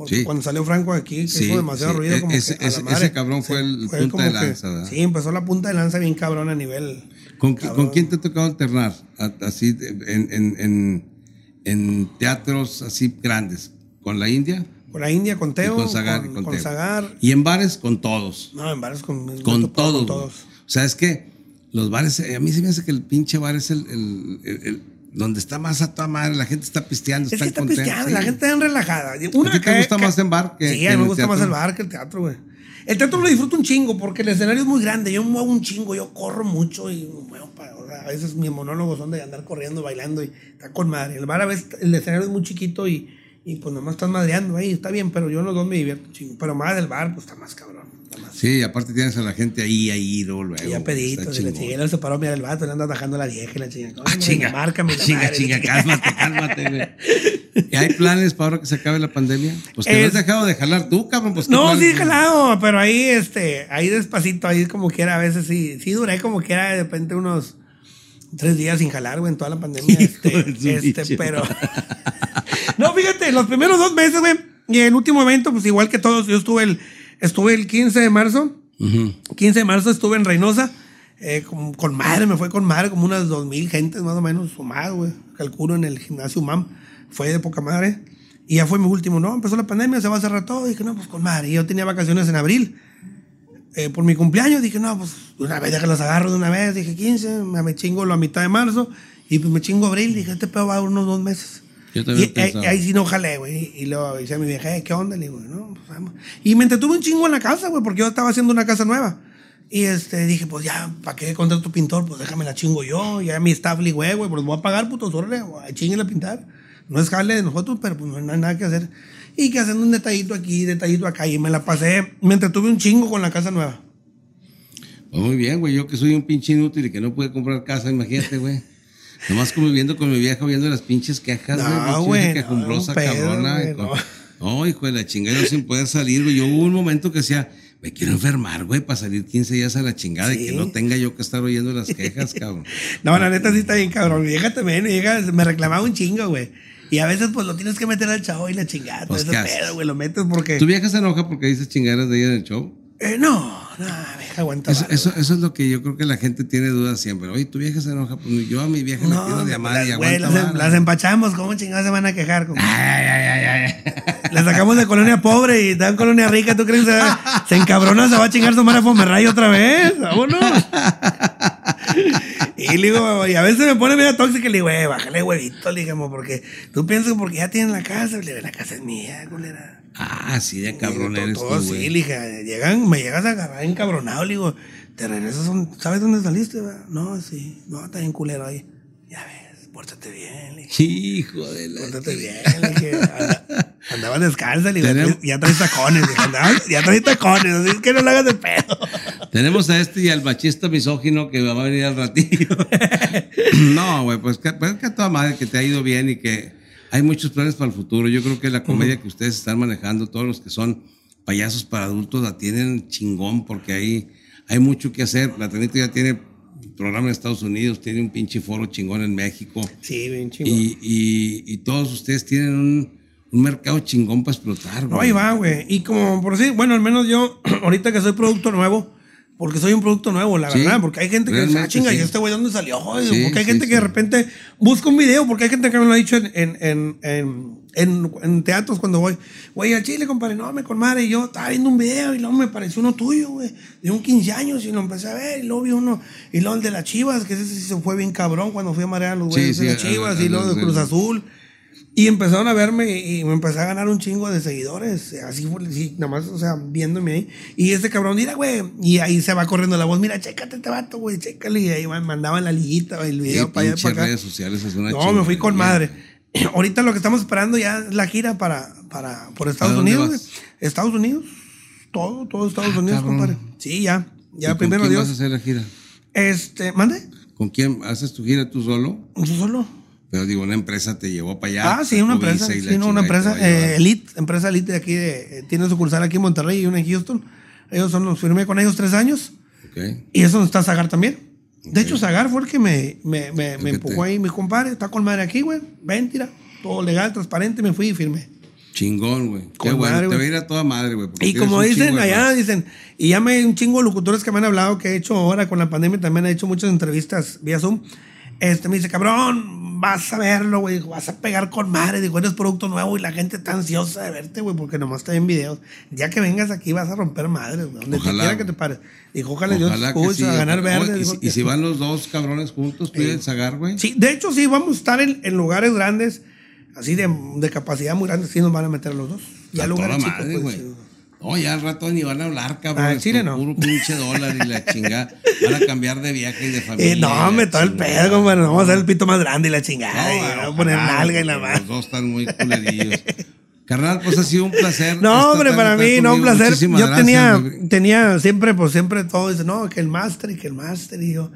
Porque Sí. cuando salió Franco aquí, que Sí, hizo demasiado sí. ruido. E- Como ese- que ese- cabrón fue el punta de que- lanza, ¿verdad? Sí, empezó la punta de lanza bien cabrón a nivel. ¿Con. ¿con quién te ha tocado alternar? Así, en, en, en, en teatros así grandes. ¿Con la India? Con la India, con Teo. y con Zagar. y Con, con con. Zagar. Y en bares, con todos. No, en bares con, Con todos. Con todos. O sea, es que los bares, eh, a mí se me hace que el pinche bar es el, el- el- el- donde está más a toda madre, la gente está pisteando, Es está que está contenta. pisteando, sí. la gente está relajada. Una ¿A ti te gusta más en bar que- Sí, a mí me gusta más el bar que el teatro, güey. El teatro lo disfruto un chingo porque el escenario es muy grande. Yo muevo un chingo, yo corro mucho y me muevo pa- o sea, a veces mis monólogos son de andar corriendo, bailando y está con madre. El bar a veces el escenario es muy chiquito y, y pues nomás estás madreando ahí, está bien, pero yo en los dos me divierto un chingo. Pero más del bar, pues está más cabrón. Sí, aparte tienes a la gente ahí, ahí, luego. Y ya peditos, y la chingada se paró, mira el vato, le anda atajando a la vieja y la chingada. Ah, chinga, Márcame la chinga, madre, chinga, cálmate, cálmate, güey. ¿Y hay planes para ahora que se acabe la pandemia? Pues que no has Es- dejado de jalar tú, cabrón. Pues, ¿qué No, sí, jalado, pero ahí, este, ahí despacito, ahí como quiera, a veces sí, sí duré como quiera, de repente unos tres días sin jalar, güey, en toda la pandemia, Hijo este, este, pero... no, fíjate, los primeros dos meses, güey, y el último evento, pues igual que todos, yo estuve el, estuve el 15 de marzo, Ujú. 15 de marzo estuve en Reynosa, eh, con, con madre, me fue con madre, como unas dos mil gentes más o menos, más, güey. Calculo en el gimnasio UMAM. Fue de poca madre. Y ya fue mi último, ¿no? Empezó la pandemia, se va a cerrar todo. Dije, no, pues con madre. Y yo tenía vacaciones en abril. Eh, por mi cumpleaños dije, no, pues de una vez ya que los agarro de una vez. Dije, 15, me, chingo la mitad de marzo. Y pues me chingo abril. Dije, este pedo va a unos dos meses. Yo también Y ahí, pensaba. ahí sí no jalé, güey. Y luego dice a mi vieja, "Eh, ¿qué onda? Le digo, no, pues vamos. Y me entretuve un chingo en la casa, güey, porque yo estaba haciendo una casa nueva. Y este, dije, pues ya, ¿para qué contrato tu pintor? Pues déjame la chingo yo. Ya mi staff le digo, "Eh, güey, pues voy a pagar, puto, órale, güey, chinguele a pintar. No es jale de nosotros, pero pues no hay nada que hacer. Y que haciendo un detallito aquí, detallito acá. Y me la pasé, me entretuve un chingo con la casa nueva. Pues muy bien, güey. Yo que soy un pinche inútil y que no pude comprar casa, imagínate, güey. Nomás conviviendo con mi vieja, viendo las pinches quejas, No, güey. no, quejumbrosa, pedo, cabrona. güey, y con- no. Hijo de la chingada, yo sin poder salir, güey. Yo hubo un momento que decía, me quiero enfermar, güey, para salir 15 días a la chingada y que no tenga yo que estar oyendo las quejas, cabrón. No, la neta sí está bien cabrón. Mi vieja también, mi vieja me reclamaba un chingo, güey. Y a veces pues lo tienes que meter al chavo y la chingada. Pues, todo ¿qué ese pedo, güey, lo metes porque... ¿Tu vieja se enoja porque dices chingaderas de ella en el show? Eh, no, no, vieja, aguanta. Eso, eso, eso es lo que yo creo que la gente tiene dudas siempre. Oye, tu vieja se enoja. Pues yo a mi vieja güey. le quiero No, llamar y aguanta. las, em- las empachamos, ¿cómo chingados se van a quejar? Ay, ay, ay, ay, ay. Le sacamos de colonia pobre y en colonia rica, ¿tú crees que se, se encabrona, se va a chingar su madre Fomerray otra vez? Vámonos. Y le digo, y a veces me pone medio tóxica y le digo, eh, bájale huevito, le digo, porque tú piensas que porque ya tienen la casa, le digo, la casa es mía, culera. Ah, sí, de cabrón eres todo tú, sí, le dije, llegan, me llegas a agarrar encabronado, le digo, te regresas, ¿sabes dónde saliste? va? No, sí, no, está bien culero ahí. Ya ves, pórtate bien, le dije, Hijo de la. pórtate bien, le dije, anda- andaba descalza, le Tenemos- ya traes tacones, le dije, andaba- ya traes tacones, así es que no le hagas de pedo. Tenemos a este y al machista misógino que va a venir al ratillo. no, güey, pues que, pues que a toda madre que te ha ido bien y que hay muchos planes para el futuro. Yo creo que la comedia que ustedes están manejando, todos los que son payasos para adultos, la tienen chingón porque ahí hay mucho que hacer. Platanito ya tiene programa en Estados Unidos, tiene un pinche foro chingón en México. Sí, bien chingón. Y, y, y todos ustedes tienen un, un mercado chingón para explotar, No, ahí va, güey. Y como por decir, bueno, al menos yo, ahorita que soy producto nuevo, porque soy un producto nuevo, la Sí, verdad, porque hay gente que dice, ah, chinga, sí. ¿y este güey dónde salió? Joder, Sí, porque hay gente que de repente busca un video, porque hay gente que me lo ha dicho en, en, en, en, en- en teatros cuando voy, güey, al Chile, compadre, no, me con madre, y yo estaba viendo un video y luego me pareció uno tuyo, güey, de un 15 años, y lo empecé a ver, y luego vi uno, y luego el de las Chivas, que ese sí se fue bien cabrón cuando fui a marear a los güeyes de las Chivas, y luego de Cruz Azul. Y empezaron a verme y me empecé a ganar un chingo de seguidores. Así fue, sí, nada más, o sea, viéndome ahí. Y este cabrón, mira, güey. Y ahí se va corriendo la voz, mira, chécate este vato, güey, chécale. Y ahí man, mandaban la liguita, el video Sí, para allá, para acá. redes sociales es una No, me fui con madre. Ahorita lo que estamos esperando ya es la gira para, para, por Estados Unidos. vas? güey. Estados Unidos. Todo, todo Estados Ah, Unidos, cabrón. compadre. Sí, ya. ¿Y Ya, con primero quién Dios. vas a hacer la gira? Este, mande. ¿Con quién haces tu gira tú solo? Yo solo. Pero digo, una empresa te llevó para allá. Ah, sí, una empresa. Sí, no, una empresa. eh, elite, empresa Elite de aquí. De, eh, tiene sucursal aquí en Monterrey y una en Houston. Ellos son los, firmé con ellos tres años. Ok. Y eso donde está Zagar también. De hecho, Zagar fue el que me, me, me, me empujó te- ahí. Mi compadre está con madre aquí, güey. Ven, tira. Todo legal, transparente. Me fui y firmé. Chingón, güey. Qué bueno. madre, te güey. a ir a toda madre, güey. Y como dicen de allá, dicen, y ya me un chingo de locutores que me han hablado, que he hecho ahora con la pandemia, también he hecho muchas entrevistas vía Zoom. Este me dice, cabrón, vas a verlo, güey, vas a pegar con madre. Digo, eres producto nuevo y la gente está ansiosa de verte, güey, porque nomás te ven videos. Ya que vengas aquí vas a romper madres, güey, donde Ojalá, quiera que te pares. Dijo, ojalá, Dios Ojalá escuche, sí, a ganar ojalá. verde. Y, si- que- y si van los dos cabrones juntos, tú y el Zagar, güey. Sí, de hecho, sí, vamos a estar en, en lugares grandes, así de, de capacidad muy grande, sí nos van a meter los dos. Ya lugares chicos, madre, pues. No, ya al rato ni van a hablar, cabrón. Ah, Chile no. Puro pinche dólar y la chingada. Van a cambiar de viaje y de familia. Eh, no, y la hombre, todo el pedo, compadre. Vamos a hacer el pito más grande y la No, chingada. y bueno, vamos a poner nalga y la más. Los dos están muy culerillos. Carnal, pues ha sido un placer. No, hombre, para mí, no, un placer. Muchísimas Yo gracias, tenía, tenía siempre, pues siempre todo dice, no, que el máster y que el máster. Y yo,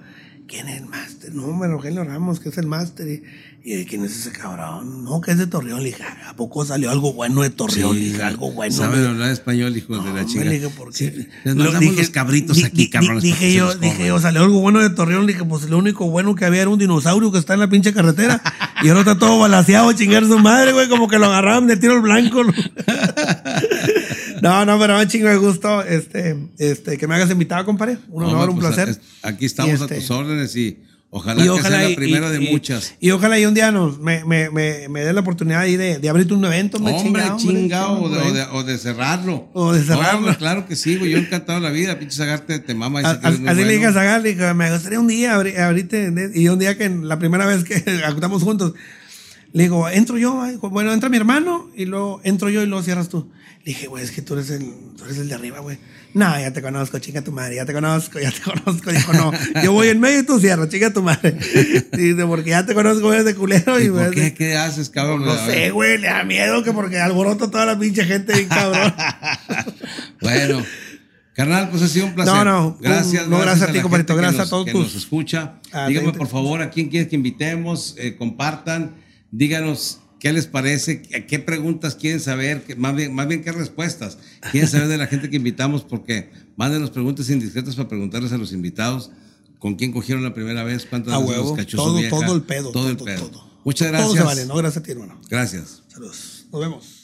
¿quién es el máster? No, hombre, Rogelio Ramos, que es el máster. Y, y yo, ¿quién es ese cabrón? No, que es de Torreón. Le dije, "Ah, ¿a poco salió algo bueno de Torreón? Le Sí, dije, algo bueno. Saben Le- hablar español, hijos de la chingada. le dije, ¿por qué? Sí, les los cabritos di- aquí, cabrones. Dije yo, dije yo, salió algo bueno de Torreón. Dije, pues lo único bueno que había era un dinosaurio que está en la pinche carretera. y ahora está todo balaseado, chingar su madre, güey, como que lo agarraban de tiro al blanco. no, no, pero me chingo de gusto este, este, que me hagas invitado, compadre. Un No, honor, un pues, placer. Aquí estamos Y a este- tus órdenes y ojalá, que sea la y- primera de y- muchas. Y, ojalá y un día nos, me, me, me, me dé la oportunidad de, de abrirte un evento. Hombre, chingado, chingado, o, de, o de- o de cerrarlo. O de cerrarlo. hombre, claro que sí, güey. Yo encantado de la vida. Pinche Sagarte te mama. y A- a- Así le dije a bueno. Zagal, le dije, me gustaría un día abri- abrirte, y un día que la primera vez que actuamos juntos, le digo, entro yo, bueno, entra mi hermano, y luego entro yo y luego cierras tú. Le dije, güey, es que tú eres el, tú eres el de arriba, güey. No, ya te conozco, chica tu madre, ya te conozco, ya te conozco. Dijo, no, yo voy en medio y tú cierras, chica tu madre. Dice, porque ya te conozco, eres de culero. ¿Y Y, por güey, qué? ¿Qué haces, cabrón? No sé, güey, le da miedo que porque alboroto toda la pinche gente bien cabrón. Bueno, carnal, pues ha sido un placer. No, no, Gracias. un- no, gracias a ti, compadrito, gracias a todos que tus- nos escucha. Ah, Díganme, por favor, a quién quieres que invitemos, eh, compartan, díganos qué les parece, qué, preguntas quieren saber, más, bien, más bien qué respuestas quieren saber de la gente que invitamos, porque mándenos preguntas indiscretas para preguntarles a los invitados con quién cogieron la primera vez, cuántas A veces los cachó todo, vieja, todo el pedo. Todo el pedo. todo. Muchas gracias. Todo se vale, ¿no? Gracias a ti, hermano. Gracias. Saludos. Nos vemos.